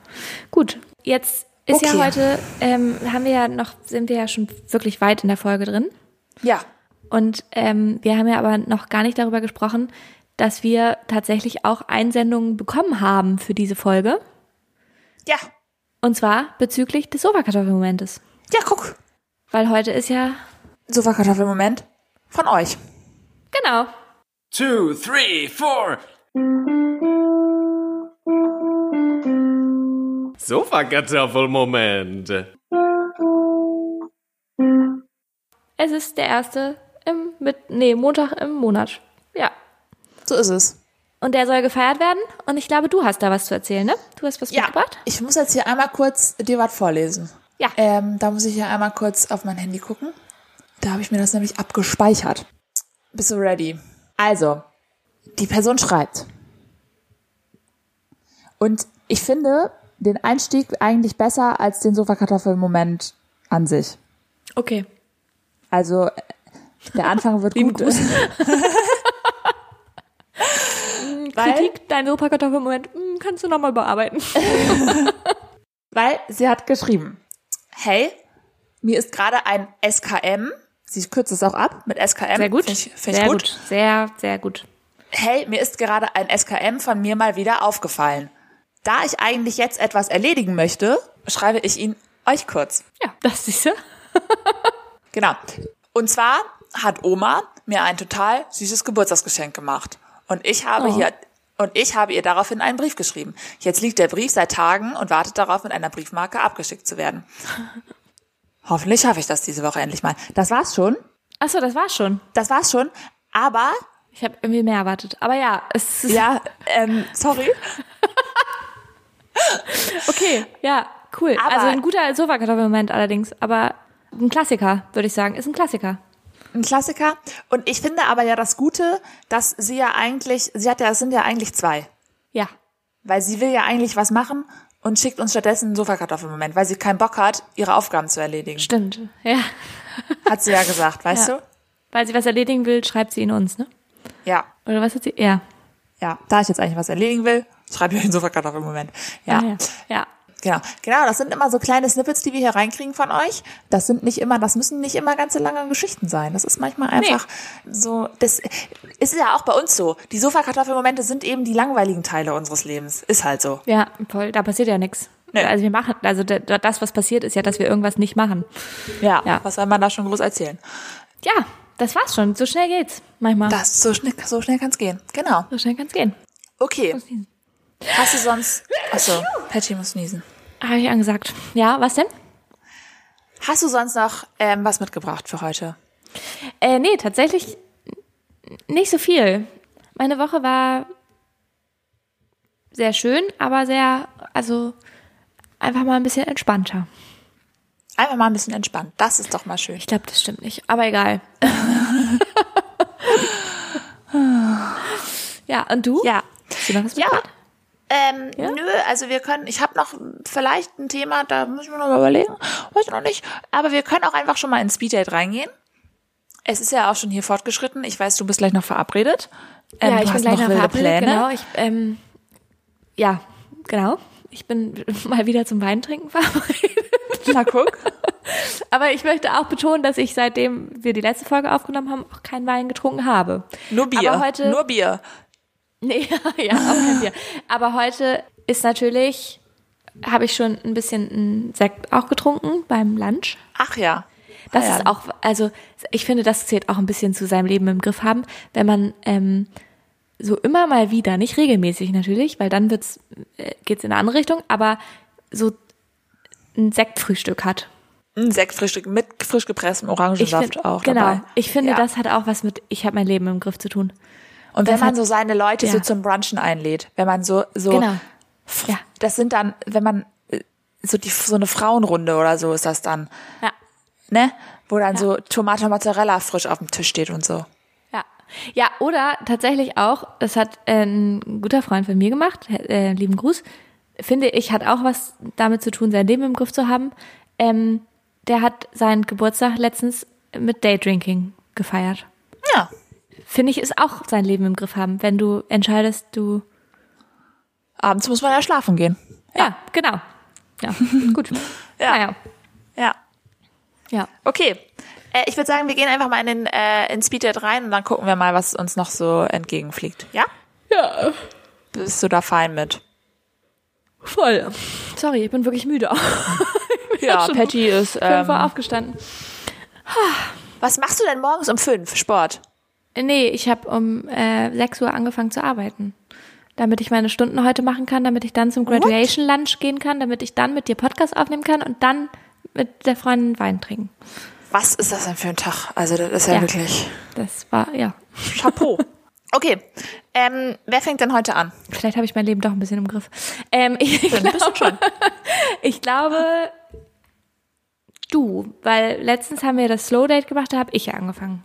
Gut. Jetzt ist ja Okay. heute, ähm, haben wir ja noch, sind wir ja schon wirklich weit in der Folge drin. Ja. Und ähm, wir haben ja aber noch gar nicht darüber gesprochen, dass wir tatsächlich auch Einsendungen bekommen haben für diese Folge. Ja. Und zwar bezüglich des Sofakartoffelmomentes. Ja, guck. Weil heute ist ja. Sofakartoffelmoment von euch. Genau. Two, three, four. Sofakartoffelmoment. Es ist der erste im mit nee, Montag im Monat. Ja. So ist es. Und der soll gefeiert werden. Und ich glaube, du hast da was zu erzählen, ne? Du hast was Ja, mitgebracht? ich muss jetzt hier einmal kurz dir was vorlesen. Ja. Ähm, da muss ich hier einmal kurz auf mein Handy gucken. Da habe ich mir das nämlich abgespeichert. Bist du ready? Also, die Person schreibt. Und ich finde den Einstieg eigentlich besser als den Sofakartoffelmoment an sich. Okay. Also, der Anfang wird gut. Weil- Kritik, dein Sofakartoffelmoment, hm, kannst du nochmal bearbeiten. Weil sie hat geschrieben, hey, mir ist gerade ein SKM, sie kürzt es auch ab mit SKM. Sehr gut. Find ich, find sehr gut. gut. Sehr, sehr gut. Hey, mir ist gerade ein SKM von mir mal wieder aufgefallen. Da ich eigentlich jetzt etwas erledigen möchte, schreibe ich ihn euch kurz. Ja, das siehst du. Genau. Und zwar hat Oma mir ein total süßes Geburtstagsgeschenk gemacht. Und ich habe Oh. hier, und ich habe ihr daraufhin einen Brief geschrieben. Jetzt liegt der Brief seit Tagen und wartet darauf, mit einer Briefmarke abgeschickt zu werden. Hoffentlich schaffe ich das diese Woche endlich mal. Das war's schon. Achso, das war's schon. Das war's schon. Aber, Ich habe irgendwie mehr erwartet. Aber ja, es ist ja, ähm, sorry. okay. Ja, cool. Aber- also ein guter Sofakartoffelmoment allerdings. Aber ein Klassiker, würde ich sagen. Ist ein Klassiker. Ein Klassiker. Und ich finde aber ja das Gute, dass sie ja eigentlich, sie hat ja, es sind ja eigentlich zwei. Ja. Weil sie will ja eigentlich was machen und schickt uns stattdessen einen Sofakartoffelmoment, weil sie keinen Bock hat, ihre Aufgaben zu erledigen. Stimmt. Ja. Hat sie ja gesagt, weißt Ja. du? Weil sie was erledigen will, schreibt sie ihn uns, ne? Ja. Oder was hat sie? Ja. Ja. Da ich jetzt eigentlich was erledigen will, schreibe ich euch einen Sofakartoffelmoment. Ja. Ah, ja. Ja. Genau. Genau, das sind immer so kleine Snippets, die wir hier reinkriegen von euch. Das sind nicht immer, das müssen nicht immer ganze lange Geschichten sein. Das ist manchmal einfach so, das ist ja auch bei uns so. Die Sofakartoffelmomente sind eben die langweiligen Teile unseres Lebens. Ist halt so. Ja, voll. Da passiert ja nichts. Nee. Also wir machen, also da- da- das, was passiert, ist ja, dass wir irgendwas nicht machen. Ja. Ja. Was soll man da schon groß erzählen? Ja, das war's schon. So schnell geht's manchmal. Das, so schnell, so schnell kann's gehen. Genau. so schnell kann's gehen. Okay. Hast du sonst, achso, Patty muss niesen. Habe ich angesagt. Ja, was denn? Hast du sonst noch ähm, was mitgebracht für heute? Äh, nee, tatsächlich nicht so viel. Meine Woche war sehr schön, aber sehr, also einfach mal ein bisschen entspannter. Einfach mal ein bisschen entspannt. Das ist doch mal schön. Ich glaube, das stimmt nicht, aber egal. ja, und du? Ja. Hast du noch was Ja. mitgebracht? Ähm, nö, also wir können, ich habe noch vielleicht ein Thema, da müssen wir noch mal überlegen, weiß ich noch nicht, aber wir können auch einfach schon mal ins Speeddate reingehen. Es ist ja auch schon hier fortgeschritten. Ich weiß, du bist gleich noch verabredet. Ähm, ja, ich bin gleich noch noch verabredet, Pläne. genau. Ich, ähm, ja, genau. Ich bin mal wieder zum Weintrinken verabredet. Na guck. Aber ich möchte auch betonen, dass ich seitdem wir die letzte Folge aufgenommen haben, auch keinen Wein getrunken habe. Nur Bier. Aber heute, Nur Bier. Nee, ja, auch kein Bier. Aber heute ist natürlich, habe ich schon ein bisschen einen Sekt auch getrunken beim Lunch. Ach ja. Das Ah ja. ist auch, also ich finde, das zählt auch ein bisschen zu seinem Leben im Griff haben, wenn man ähm, so immer mal wieder, nicht regelmäßig natürlich, weil dann wird's, äh, geht's in eine andere Richtung, aber so ein Sektfrühstück hat. Ein Sektfrühstück mit frisch gepresstem Orangensaft find- auch genau. dabei. Ich finde, Ja. das hat auch was mit, ich habe mein Leben im Griff zu tun. Und wenn man so seine Leute so ja. zum Brunchen einlädt, wenn man so, so, Genau. Ja. das sind dann, wenn man, äh, so die, so eine Frauenrunde oder so ist das dann, Ja. ne? Wo dann so Tomate Mozzarella frisch auf dem Tisch steht und so. Ja. Ja, oder tatsächlich auch, das hat äh, ein guter Freund von mir gemacht, äh, lieben Gruß, finde ich, hat auch was damit zu tun, sein Leben im Griff zu haben. Ähm, der hat seinen Geburtstag letztens mit Daydrinking gefeiert. Ja. Finde ich, ist auch sein Leben im Griff haben, wenn du entscheidest, du. Abends muss man ja schlafen gehen. Ja, genau. Ja, gut. Ja. Naja. Ja. Ja. Okay. Äh, ich würde sagen, wir gehen einfach mal in den äh, in Speeddate rein und dann gucken wir mal, was uns noch so entgegenfliegt. Ja? Ja, Bist du da fein mit? voll. Sorry, ich bin wirklich müde. Ja, Patty ist. Ich bin voll Ähm, aufgestanden. was machst du denn morgens um fünf? Sport. Nee, ich habe um äh, 6 Uhr angefangen zu arbeiten. Damit ich meine Stunden heute machen kann, damit ich dann zum Graduation Lunch gehen kann, damit ich dann mit dir Podcast aufnehmen kann und dann mit der Freundin Wein trinken. Was ist das denn für ein Tag? Also das ist ja, Ja. wirklich Das war, ja. Chapeau. Okay, ähm, wer fängt denn heute an? Vielleicht habe ich mein Leben doch ein bisschen im Griff. Ähm, ich, Ein bisschen schon. ich glaube, du, weil letztens haben wir das Slow Date gemacht, da habe ich ja angefangen.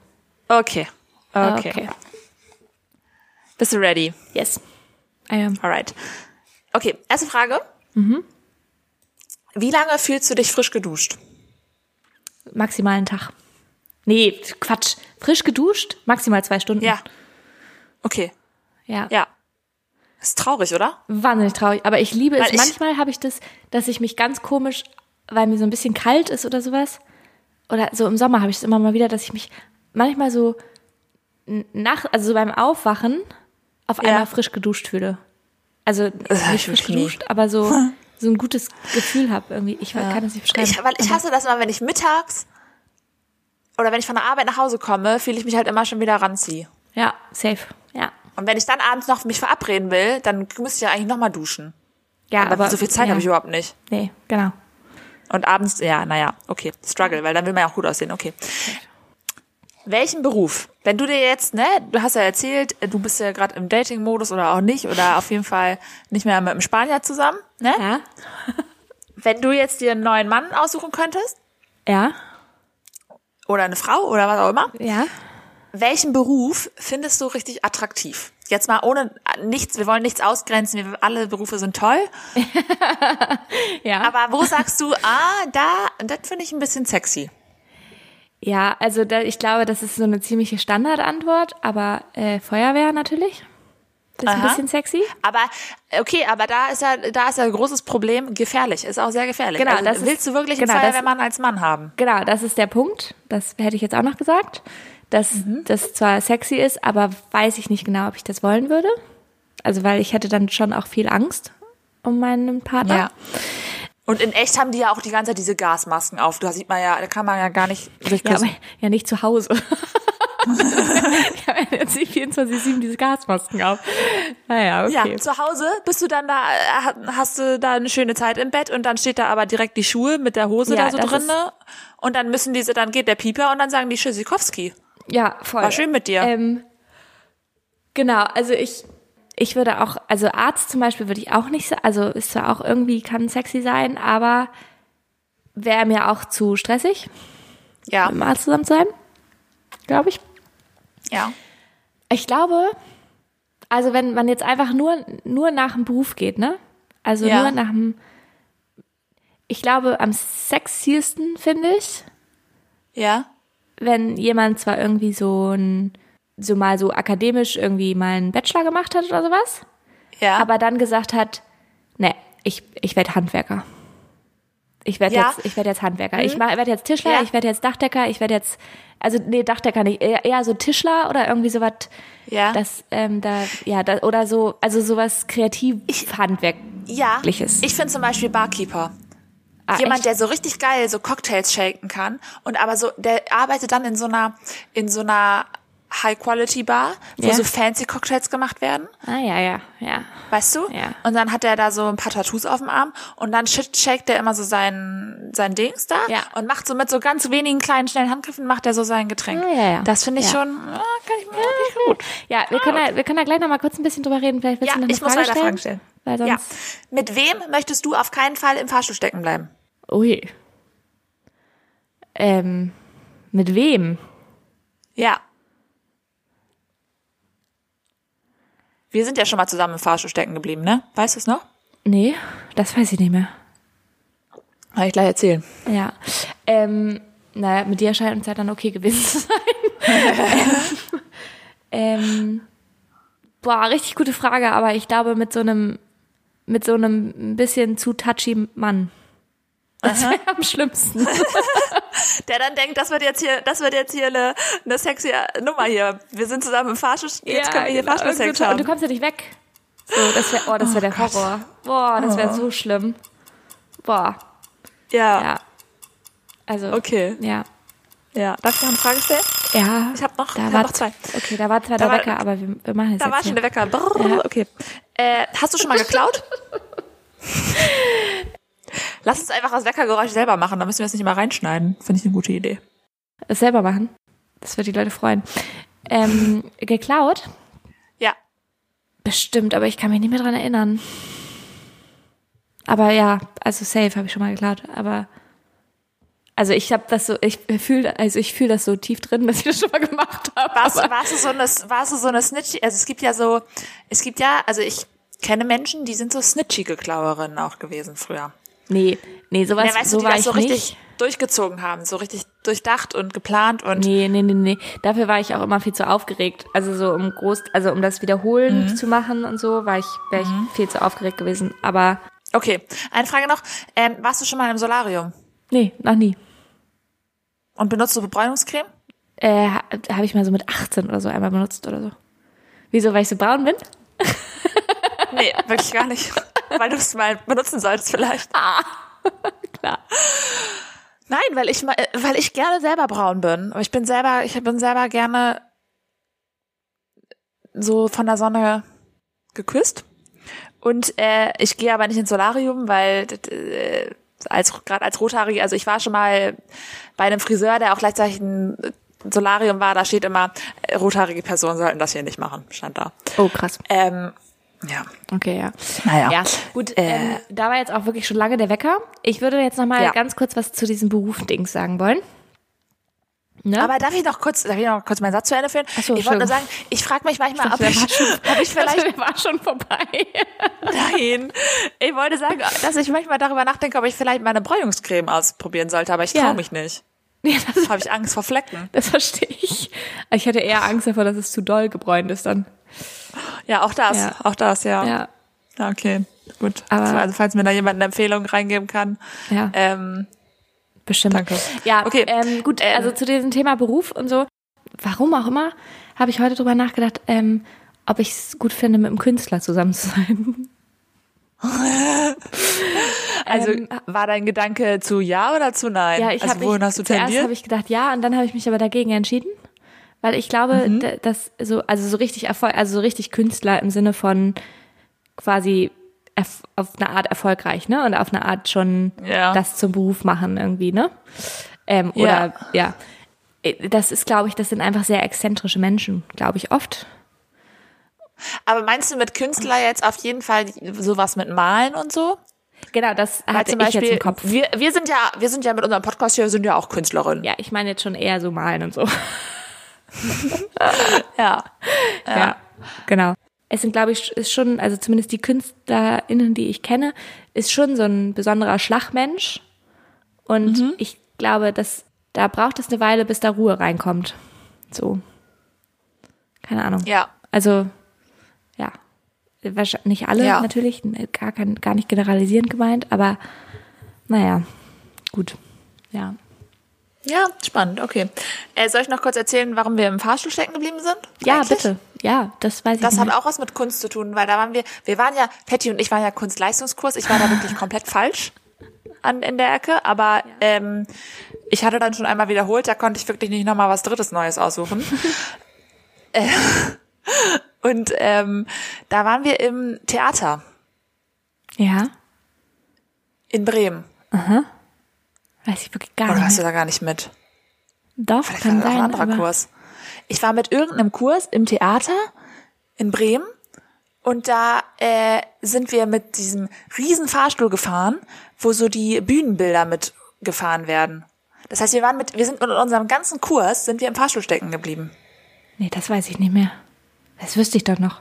Okay. Okay. Bist du ready? Yes. I am. Alright. Okay, erste Frage. Wie lange fühlst du dich frisch geduscht? Maximal einen Tag. Nee, Quatsch. Frisch geduscht, maximal zwei Stunden. Ja. Okay. Ja. Ja. Ist traurig, oder? Wahnsinnig traurig. Aber ich liebe es. Weil ich- Manchmal habe ich das, dass ich mich ganz komisch, weil mir so ein bisschen kalt ist oder sowas. Oder so im Sommer habe ich es immer mal wieder, dass ich mich manchmal so nach, also so beim Aufwachen auf einmal Ja. frisch geduscht fühle. Also hab nicht ich frisch geduscht, aber so, so ein gutes Gefühl habe irgendwie. Ich kann es nicht beschreiben. Ich, weil ich Aber- hasse das immer, wenn ich mittags oder wenn ich von der Arbeit nach Hause komme, fühle ich mich halt immer schon wieder ranziehe. Ja, safe. Ja. Und wenn ich dann abends noch mich verabreden will, dann müsste ich ja eigentlich nochmal duschen. Ja, Aber, so viel Zeit ja. habe ich überhaupt nicht. Nee, genau. Und abends, ja, naja, okay, Struggle, weil dann will man ja auch gut aussehen, okay. Welchen Beruf, wenn du dir jetzt, ne, du hast ja erzählt, du bist ja gerade im Dating-Modus oder auch nicht, oder auf jeden Fall nicht mehr mit einem Spanier zusammen, ne? Ja. Wenn du jetzt dir einen neuen Mann aussuchen könntest, Ja. oder eine Frau, oder was auch immer, Ja. welchen Beruf findest du richtig attraktiv? Jetzt mal ohne nichts, wir wollen nichts ausgrenzen, wir, alle Berufe sind toll, Ja. aber wo sagst du, ah, da, das finde ich ein bisschen sexy. Ja, also da, ich glaube, das ist so eine ziemliche Standardantwort, aber äh, Feuerwehr natürlich. Ist ein Aha. bisschen sexy. Aber okay, aber da ist ja da ist ja ein großes Problem, gefährlich, ist auch sehr gefährlich. Genau, also, das ist- willst du wirklich genau, einen das- Feuerwehrmann als Mann haben? Genau, das ist der Punkt. Das hätte ich jetzt auch noch gesagt. Dass das zwar sexy ist, aber weiß ich nicht genau, ob ich das wollen würde. Also weil ich hätte dann schon auch viel Angst um meinen Partner. Und in echt haben die ja auch die ganze Zeit diese Gasmasken auf. Da sieht man ja, da kann man ja gar nicht sich Ja, aber ja nicht zu Hause. jetzt nicht 24-7 diese Gasmasken auf. Naja, okay. Ja, zu Hause bist du dann da, äh, hast du da eine schöne Zeit im Bett und dann steht da aber direkt die Schuhe mit der Hose Ja, da so drin. Und dann müssen diese, dann geht der Pieper und dann sagen die Tschüssikowski. Ja, voll. War schön mit dir. Ähm, genau, also ich, ich würde auch, also Arzt zum Beispiel würde ich auch nicht, also ist zwar auch irgendwie, kann sexy sein, aber wäre mir auch zu stressig, Ja, mit dem Arzt zusammen zu sein, glaube ich. ja. Ich glaube, also wenn man jetzt einfach nur, nur nach dem Beruf geht, ne? Also Ja. nur nach dem, ich glaube, am sexiesten finde ich, Ja. wenn jemand zwar irgendwie so ein, so mal so akademisch irgendwie mal einen Bachelor gemacht hat oder sowas, Ja. aber dann gesagt hat, ne, ich, ich werde Handwerker. Ich werde Ja. jetzt, ich werde jetzt Handwerker. Ich mach, werde jetzt Tischler, Ja. ich werde jetzt Dachdecker, ich werde jetzt, also nee, Dachdecker nicht, eher, eher so Tischler oder irgendwie sowas, Ja. das, ähm, da, ja, da, oder so, also sowas kreativ Handwerk. Ja, ich finde zum Beispiel Barkeeper. Ah, Jemand, echt? der so richtig geil so Cocktails shaken kann und aber so, der arbeitet dann in so einer, in so einer High-Quality-Bar, wo Ja. so fancy Cocktails gemacht werden, Ah, ja, ja, ja. weißt du? Ja. Und dann hat er da so ein paar Tattoos auf dem Arm und dann shakt er immer so sein, sein Dings da Ja. und macht so mit so ganz wenigen kleinen, schnellen Handgriffen macht er so sein Getränk. Ah, ja, ja. Das finde ich Ja. schon, ah, kann ich mir wirklich gut. Ja, wir können, da, wir können da gleich noch mal kurz ein bisschen drüber reden. Vielleicht willst Ja, du noch eine ich muss Frage weiter stellen? Fragen stellen. Weil Ja. sonst, Mit wem möchtest du auf keinen Fall im Fahrstuhl stecken bleiben? ui. Ähm, mit wem? Ja. Wir sind ja schon mal zusammen im Fahrstuhl stecken geblieben, ne? Weißt du es noch? Nee, das weiß ich nicht mehr. Kann ich gleich erzählen. Ja. Ähm, naja, mit dir scheint uns ja dann okay gewesen zu sein. ähm, boah, richtig gute Frage, aber ich glaube mit so einem, mit so einem ein bisschen zu touchy Mann. Das wäre am schlimmsten. der dann denkt, das wird jetzt hier, das wird jetzt hier eine, eine sexy Nummer hier. Wir sind zusammen im Fahrstuhl, jetzt können wir hier genau. Fahrstuhlsex Und haben. du kommst ja nicht weg. So, das wäre, oh, das wäre der Gott. Horror. Boah, das wäre Oh. so schlimm. Boah, ja. ja. Also, Okay. ja. Ja. Darf ich noch eine Frage stellen? Ja. Ich hab noch- da ich hab noch zwei. Okay, da war zwar Da der war- Wecker, aber wir, wir machen jetzt Da war schon hier. der Wecker. Brrr, Ja. Okay. Äh, hast du schon mal geklaut? Lass uns einfach das Weckergeräusch selber machen, dann müssen wir es nicht immer reinschneiden. Finde ich eine gute Idee. Es selber machen. Das wird die Leute freuen. Ähm, geklaut? Ja. Bestimmt, aber ich kann mich nicht mehr dran erinnern. Aber ja, also safe habe ich schon mal geklaut. Aber also ich habe das so, ich fühle, also ich fühle das so tief drin, dass ich das schon mal gemacht habe. Warst, warst du so eine, warst du so eine Snitchy? Also es gibt ja so, es gibt ja, also ich kenne Menschen, die sind so snitchige Klauerinnen auch gewesen früher. Nee, nee, sowas, Ja, weißt so du, die war das ich so richtig nicht. durchgezogen haben, so richtig durchdacht und geplant und Nee, nee, nee, nee. Dafür war ich auch immer viel zu aufgeregt. Also so um groß, also um das Wiederholen Mhm. zu machen und so, war ich, wäre ich viel zu aufgeregt gewesen. Aber okay. Eine Frage noch: ähm, Warst du schon mal im Solarium nee, noch nie. und benutzt du Bräunungscreme? Äh, ha- habe ich mal so mit 18 oder so einmal benutzt oder so. Wieso, weil ich so braun bin? Nee, wirklich gar nicht. Weil du es mal benutzen solltest vielleicht. Klar. Nein, weil ich weil ich gerne selber braun bin. Ich bin selber, ich bin selber gerne so von der Sonne geküsst. Und äh, ich gehe aber nicht ins Solarium, weil äh, als gerade als Rothaarige, also ich war schon mal bei einem Friseur, der auch gleichzeitig ein Solarium war, da steht immer, äh, rothaarige Personen sollten das hier nicht machen, stand da. Oh, krass. Ähm, ja. Okay, ja. Naja. Ja, gut, Äh. ähm, da war jetzt auch wirklich schon lange der Wecker. Ich würde jetzt noch mal Ja. ganz kurz was zu diesem Beruf-Dings sagen wollen. Ne? Aber darf ich noch kurz, darf ich noch kurz meinen Satz zu Ende führen? So, ich wollte nur sagen, ich frage mich manchmal, ob ich, war schon- ob ich vielleicht der war schon vorbei. Nein. Ich wollte sagen, dass ich manchmal darüber nachdenke, ob ich vielleicht meine Bräunungscreme ausprobieren sollte, aber ich Ja. traue mich nicht. ja, das, Habe ich Angst vor Flecken. das verstehe ich. Ich hatte eher Angst davor, dass es zu doll gebräunt ist dann. Ja, auch das. Ja. Auch das, ja. Ja, Ja, okay. Gut. Aber- also, falls mir da jemand eine Empfehlung reingeben kann. ja, Ähm, bestimmt. danke. Ja, Okay. Ähm, gut, Ähm, also zu diesem Thema Beruf und so, warum auch immer, habe ich heute drüber nachgedacht, ähm, ob ich es gut finde, mit einem Künstler zusammen zu sein. also Ähm, war dein Gedanke zu ja oder zu nein? Ja, ich also habe wohin hast du zuerst tendiert? habe ich gedacht ja und dann habe ich mich aber dagegen entschieden, weil ich glaube, Mhm. dass so also so richtig Erfolg, also so richtig Künstler im Sinne von quasi auf eine Art erfolgreich, ne? Und auf eine Art schon Ja. das zum Beruf machen irgendwie, ne? Ähm, Ja. oder ja. Äh, Das ist, glaube ich, das sind einfach sehr exzentrische Menschen, glaube ich, oft. Aber meinst du mit Künstler jetzt auf jeden Fall sowas mit Malen und so? Genau, das Weil hatte zum ich Beispiel, jetzt im Kopf. Wir, wir sind ja, wir sind ja mit unserem Podcast hier, sind ja auch Künstlerinnen. Ja, ich meine jetzt schon eher so malen und so. Ja. Ja. genau. Es sind, glaube ich, ist schon, also zumindest die KünstlerInnen, die ich kenne, ist schon so ein besonderer Schlagmensch. Und Mhm. ich glaube, dass da braucht es eine Weile, bis da Ruhe reinkommt. So. Keine Ahnung. Ja. Also, ja. Wahrscheinlich nicht alle Ja. natürlich, gar, kein, gar nicht generalisierend gemeint, aber naja, gut. Ja. Ja, spannend, okay. Äh, soll ich noch kurz erzählen, warum wir im Fahrstuhl stecken geblieben sind? Ja, Eigentlich? bitte. Ja, das weiß ich Das nicht. hat auch was mit Kunst zu tun, weil da waren wir, wir waren ja, Patty und ich waren ja Kunstleistungskurs, ich war da wirklich komplett falsch an, in der Ecke, aber ähm, ich hatte dann schon einmal wiederholt, da konnte ich wirklich nicht nochmal was Drittes Neues aussuchen. äh, und ähm, da waren wir im Theater ja, in Bremen. Weiß ich wirklich gar Oder nicht. warst du da gar nicht mit? Doch, Vielleicht kann war sein. ein anderer Kurs. Ich war mit irgendeinem Kurs im Theater in Bremen und da äh, sind wir mit diesem riesen Fahrstuhl gefahren, wo so die Bühnenbilder mitgefahren werden. Das heißt, wir waren mit, wir sind mit unserem ganzen Kurs sind wir im Fahrstuhl stecken geblieben. Nee, das weiß ich nicht mehr. Das wüsste ich doch noch.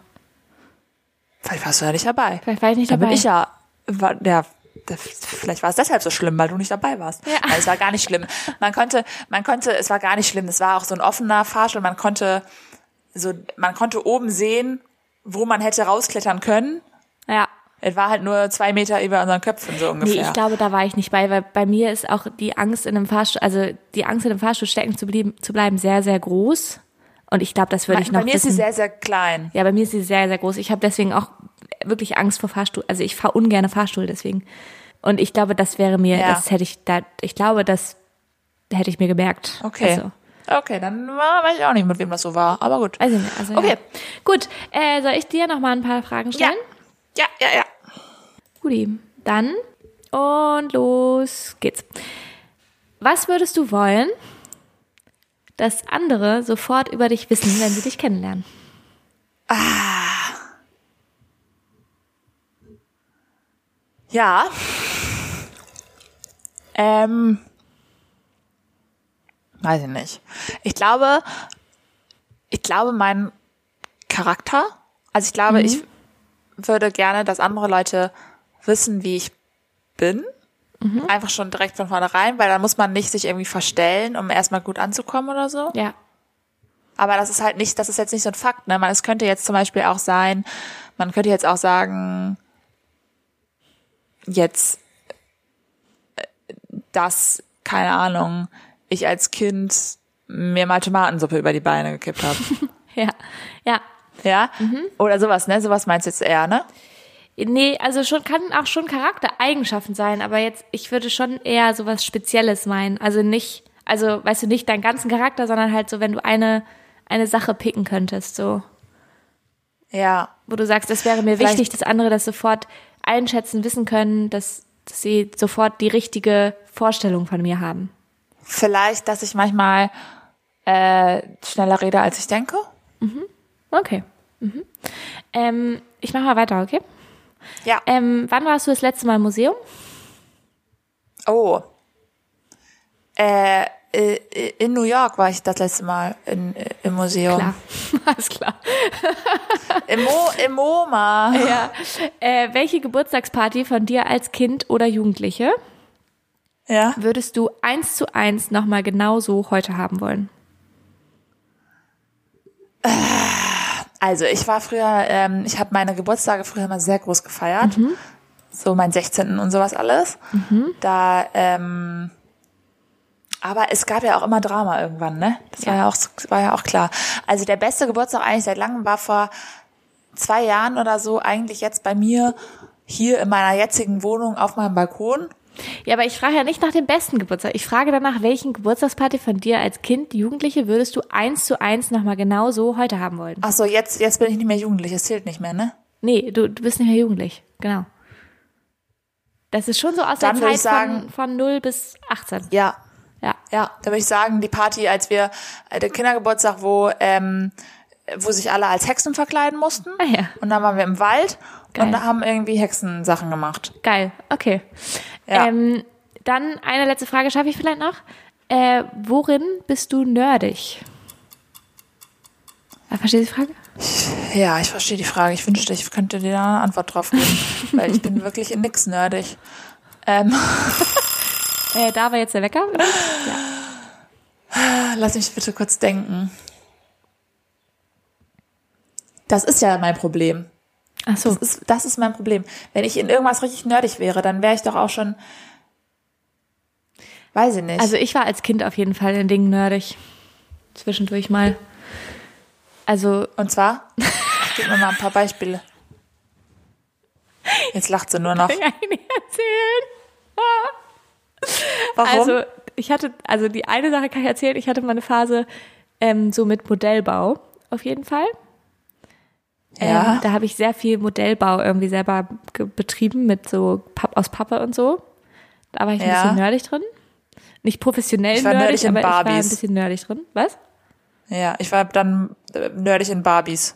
Vielleicht warst du ja nicht dabei. Vielleicht war ich nicht da dabei. bin ich ja, war, ja, vielleicht war es deshalb so schlimm, weil du nicht dabei warst. Ja. Weil es war gar nicht schlimm. Man konnte, man konnte, es war gar nicht schlimm. Es war auch so ein offener Fahrstuhl. Man konnte so, man konnte oben sehen, wo man hätte rausklettern können. Ja. Es war halt nur zwei Meter über unseren Köpfen so Nee, ungefähr. ich glaube, da war ich nicht bei, weil bei mir ist auch die Angst in einem Fahrstuhl, also die Angst in einem Fahrstuhl stecken zu, blieben, zu bleiben sehr, sehr groß. Und ich glaube, das würde ich noch bei mir ist wissen. sie sehr, sehr klein. ja, bei mir ist sie sehr, sehr groß. Ich habe deswegen auch wirklich Angst vor Fahrstuhl. Also ich fahre ungerne Fahrstuhl deswegen. Und ich glaube, das wäre mir, Ja. das hätte ich da, ich glaube, das hätte ich mir gemerkt. Okay. Also, Okay, dann weiß ich auch nicht, mit wem das so war, aber gut. also, also Okay. Ja. Gut, äh, soll ich dir noch mal ein paar Fragen stellen? Ja, ja, ja. Guti, dann und los geht's. Was würdest du wollen, dass andere sofort über dich wissen, wenn sie dich kennenlernen? Ja. Ähm. Weiß ich nicht. Ich glaube, ich glaube, mein Charakter, also ich glaube, ich würde gerne, dass andere Leute wissen, wie ich bin. Einfach schon direkt von vornherein, weil dann muss man nicht sich irgendwie verstellen, um erstmal gut anzukommen oder so. Ja. Aber das ist halt nicht, das ist jetzt nicht so ein Fakt, ne? Man, es könnte jetzt zum Beispiel auch sein, man könnte jetzt auch sagen, jetzt, äh, dass, keine Ahnung, ich als Kind mir mal Tomatensuppe über die Beine gekippt habe. Ja. Ja. ja? Oder sowas, ne? Sowas meinst du jetzt eher, ne? Nee, also schon kann auch schon Charaktereigenschaften sein, aber jetzt ich würde schon eher sowas Spezielles meinen. Also nicht, also weißt du nicht deinen ganzen Charakter, sondern halt so, wenn du eine eine Sache picken könntest, so, Ja. wo du sagst, es wäre mir Vielleicht- wichtig, dass andere das sofort einschätzen, wissen können, dass, dass sie sofort die richtige Vorstellung von mir haben. Vielleicht, dass ich manchmal äh, schneller rede, als ich denke. Okay. Mhm. Ähm, ich mache mal weiter, okay? Ja. Ähm, wann warst du das letzte Mal im Museum? Oh. Äh, in New York war ich das letzte Mal in, äh, im Museum. Klar, alles klar. Im, Mo, Im MoMA. Ja. Äh, welche Geburtstagsparty von dir als Kind oder Jugendliche Ja. würdest du eins zu eins nochmal genauso heute haben wollen? Also ich war früher, ähm, ich habe meine Geburtstage früher immer sehr groß gefeiert. So mein 16. und sowas alles. Da, ähm, aber es gab ja auch immer Drama irgendwann, ne? Das war ja auch, war ja auch klar. Also der beste Geburtstag eigentlich seit langem war vor zwei Jahren oder so eigentlich jetzt bei mir hier in meiner jetzigen Wohnung auf meinem Balkon. Ja, aber ich frage ja nicht nach dem besten Geburtstag. Ich frage danach, welchen Geburtstagsparty von dir als Kind, Jugendliche würdest du eins zu eins nochmal genau so heute haben wollen? Ach so, jetzt, jetzt bin ich nicht mehr jugendlich, es zählt nicht mehr, ne? Nee, du, du bist nicht mehr jugendlich. Genau. Das ist schon so aus Dann der Zeit sagen- von, von 0 bis 18. Ja, Ja. Ja, da würde ich sagen, die Party, als wir, äh, der Kindergeburtstag, wo, ähm, wo sich alle als Hexen verkleiden mussten. Ah ja. Und dann waren wir im Wald Geil. und da haben irgendwie Hexensachen gemacht. Geil, okay. Ja. Ähm, dann eine letzte Frage schaffe ich vielleicht noch. Äh, worin bist du nerdig? Verstehst du die Frage? Ja, ich verstehe die Frage. Ich wünschte, ich könnte dir da eine Antwort drauf geben, weil ich bin wirklich in nix nerdig. Ähm, Äh, da war jetzt der Wecker. lass mich bitte kurz denken. Das ist ja mein Problem. Ach so. Das ist, das ist mein Problem. Wenn ich in irgendwas richtig nerdig wäre, dann wäre ich doch auch schon, weiß ich nicht. Also ich war als Kind auf jeden Fall in Dingen nerdig. Zwischendurch mal. Also, Und zwar, gib mir mal ein paar Beispiele. Jetzt lacht sie nur noch. kann ich nicht erzählen. Warum? Also, ich hatte, also die eine Sache kann ich erzählen, ich hatte mal eine Phase ähm, so mit Modellbau, auf jeden Fall. Ja. Ähm, da habe ich sehr viel Modellbau irgendwie selber betrieben mit so Papp aus Pappe und so. Da war ich ein Ja. bisschen nerdig drin. Nicht professionell Ich war nerdig, nerdig aber ich war ein Barbies. bisschen nerdig drin. Was? ja, ich war dann äh, nerdig in Barbies.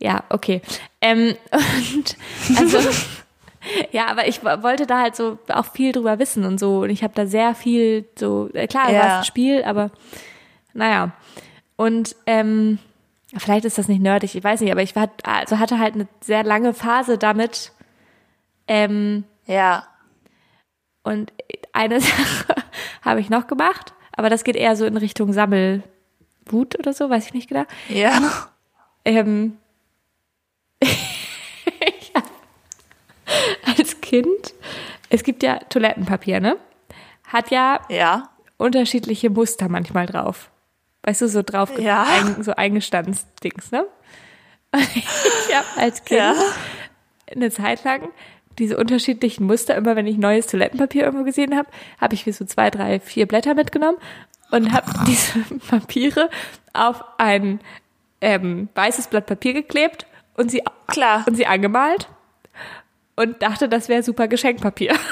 Ja, okay. Ähm, und also ja, aber ich wollte da halt so auch viel drüber wissen und so. Und ich habe da sehr viel so, äh, klar, Ja. war es ein Spiel, aber naja. Und ähm, vielleicht ist das nicht nerdig, ich weiß nicht, aber ich war, also hatte halt eine sehr lange Phase damit. Ähm, Ja. und eine Sache habe ich noch gemacht, aber das geht eher so in Richtung Sammelwut oder so, weiß ich nicht genau. Ja. Ähm, Kind, es gibt ja Toilettenpapier, ne? Hat ja Ja. unterschiedliche Muster manchmal drauf. Weißt du, so drauf, Ja. ein, so Eingestandsdings, ne? Und ich habe als Kind Ja. eine Zeit lang diese unterschiedlichen Muster, immer wenn ich neues Toilettenpapier irgendwo gesehen habe, habe ich mir so zwei, drei, vier Blätter mitgenommen und habe diese Papiere auf ein ähm, weißes Blatt Papier geklebt und sie, Klar. und sie angemalt und dachte, das wäre super Geschenkpapier.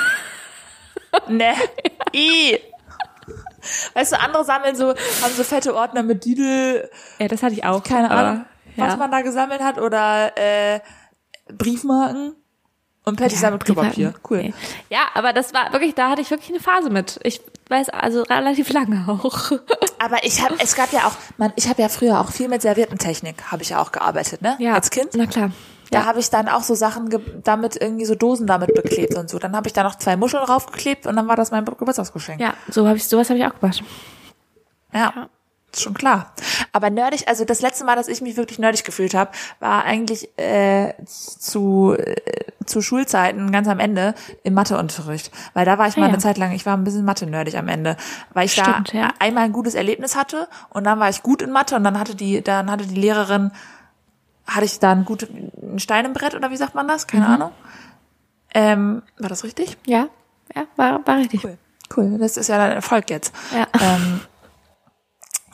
Ne. I. Weißt du, andere sammeln so, haben so fette Ordner mit Didel, Ja, das hatte ich auch. keine Ahnung, was ja. man da gesammelt hat, oder äh, Briefmarken. Und Patty sammelt Klopapier. Cool. Nee. Ja, aber das war wirklich, da hatte ich wirklich eine Phase mit. Ich weiß, also relativ lange auch. Aber ich habe, es gab ja auch, man, ich habe ja früher auch viel mit Serviettentechnik, habe ich ja auch gearbeitet, ne? Ja, Als Kind. Na klar. Da Ja. habe ich dann auch so Sachen damit irgendwie so Dosen damit beklebt und so. Dann habe ich da noch zwei Muscheln draufgeklebt und dann war das mein Geburtstagsgeschenk. Ja, so habe ich sowas habe ich auch gemacht. Ja, ist schon klar. Aber nerdig, also das letzte Mal, dass ich mich wirklich nerdig gefühlt habe, war eigentlich äh, zu äh, zu Schulzeiten ganz am Ende im Matheunterricht, weil da war ich Ah, mal ja. eine Zeit lang, ich war ein bisschen Mathe nerdig am Ende, weil ich Stimmt, da ja. einmal ein gutes Erlebnis hatte und dann war ich gut in Mathe und dann hatte die dann hatte die Lehrerin hatte ich da einen guten einen Stein im Brett oder wie sagt man das? Mhm. Keine Ahnung. Ähm, war das richtig? Ja, ja, war, war richtig. Cool. Cool, das ist ja dann Erfolg jetzt. Ja. Ähm,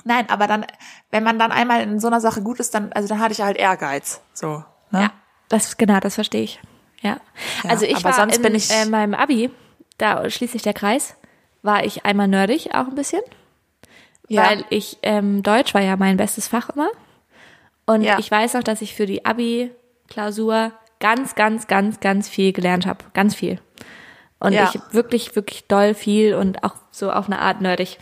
nein, aber dann, wenn man dann einmal in so einer Sache gut ist, dann, also dann hatte ich halt Ehrgeiz. So. Ne? Ja, das genau, das verstehe ich. Ja. Ja, also ich war sonst in bin ich- äh, meinem Abi, da schließt sich der Kreis, war ich einmal nerdig auch ein bisschen, Ja. weil ich ähm, Deutsch war ja mein bestes Fach immer und Ja. ich weiß auch, dass ich für die Abi-Klausur ganz, ganz, ganz, ganz viel gelernt habe, ganz viel. Und Ja. ich wirklich, wirklich doll viel und auch so auf eine Art nerdig.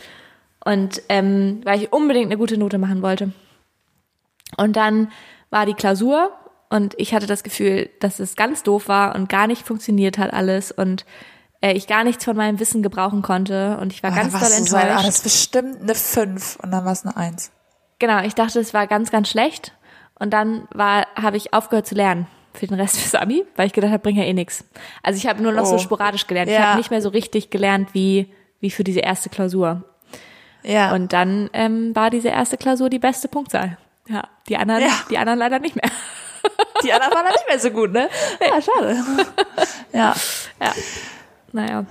Und ähm, weil ich unbedingt eine gute Note machen wollte. Und dann war die Klausur und ich hatte das Gefühl, dass es ganz doof war und gar nicht funktioniert hat alles und äh, ich gar nichts von meinem Wissen gebrauchen konnte und ich war Ah, ganz doll du so enttäuscht. ah, das ist bestimmt eine 5 und dann war es eine 1. Genau, ich dachte, es war ganz, ganz schlecht. Und dann war, habe ich aufgehört zu lernen für den Rest fürs Abi, weil ich gedacht habe, bringt ja eh nix. Also ich habe nur noch so Oh. sporadisch gelernt. Ich Ja. habe nicht mehr so richtig gelernt wie, wie für diese erste Klausur. Ja. Und dann ähm, war diese erste Klausur die beste Punktzahl. Ja, die anderen, Ja. die anderen leider nicht mehr. die anderen waren dann nicht mehr so gut, ne? Ja, schade. ja. Ja. Naja.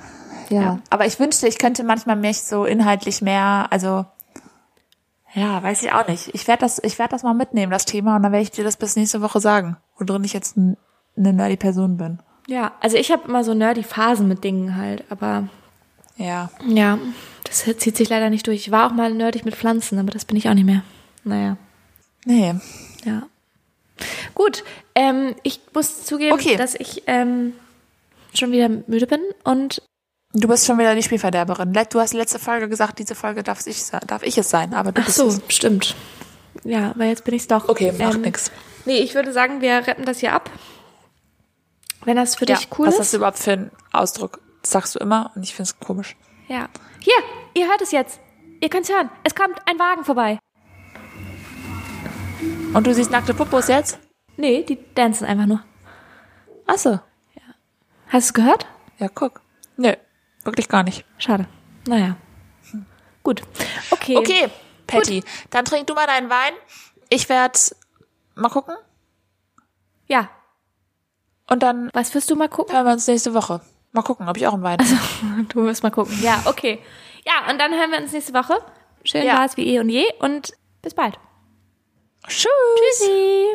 Ja. Aber ich wünschte, ich könnte manchmal mich so inhaltlich mehr, also ja, weiß ich auch nicht. Ich werde das, ich werde das mal mitnehmen, das Thema, und dann werde ich dir das bis nächste Woche sagen, worin ich jetzt eine nerdy Person bin. Ja, also ich habe immer so nerdy Phasen mit Dingen halt, aber Ja. ja, das zieht sich leider nicht durch. Ich war auch mal nerdig mit Pflanzen, aber das bin ich auch nicht mehr. Naja. Nee. Ja. Gut, ähm, ich muss zugeben, Okay. dass ich ähm, schon wieder müde bin und Du bist schon wieder die Spielverderberin. Du hast letzte Folge gesagt, diese Folge darf ich, darf ich es sein, aber du ach bist so, es. stimmt. Ja, aber jetzt bin ich's doch. Okay, macht Ähm, nix. Nee, ich würde sagen, wir retten das hier ab. Wenn das für Ja, dich cool was ist. hast du überhaupt für einen Ausdruck? Das sagst du immer und ich finde es komisch. Ja. Hier, ihr hört es jetzt. Ihr könnt's hören. Es kommt ein Wagen vorbei. Und du siehst nackte Popos jetzt? Nee, die dancen einfach nur. Ach so. Hast du es gehört? Ja, guck. Nö, wirklich gar nicht. Schade. Naja. Gut. Okay. Okay, Patty, dann trink du mal deinen Wein. Ich werde mal gucken Ja. und dann Was wirst du mal gucken? hören wir uns nächste Woche. Mal gucken, ob ich auch einen Wein habe. Du wirst mal gucken. Ja, okay. Ja, und dann hören wir uns nächste Woche. Schön Ja. war es wie eh und je und bis bald. Tschüss. Tschüssi.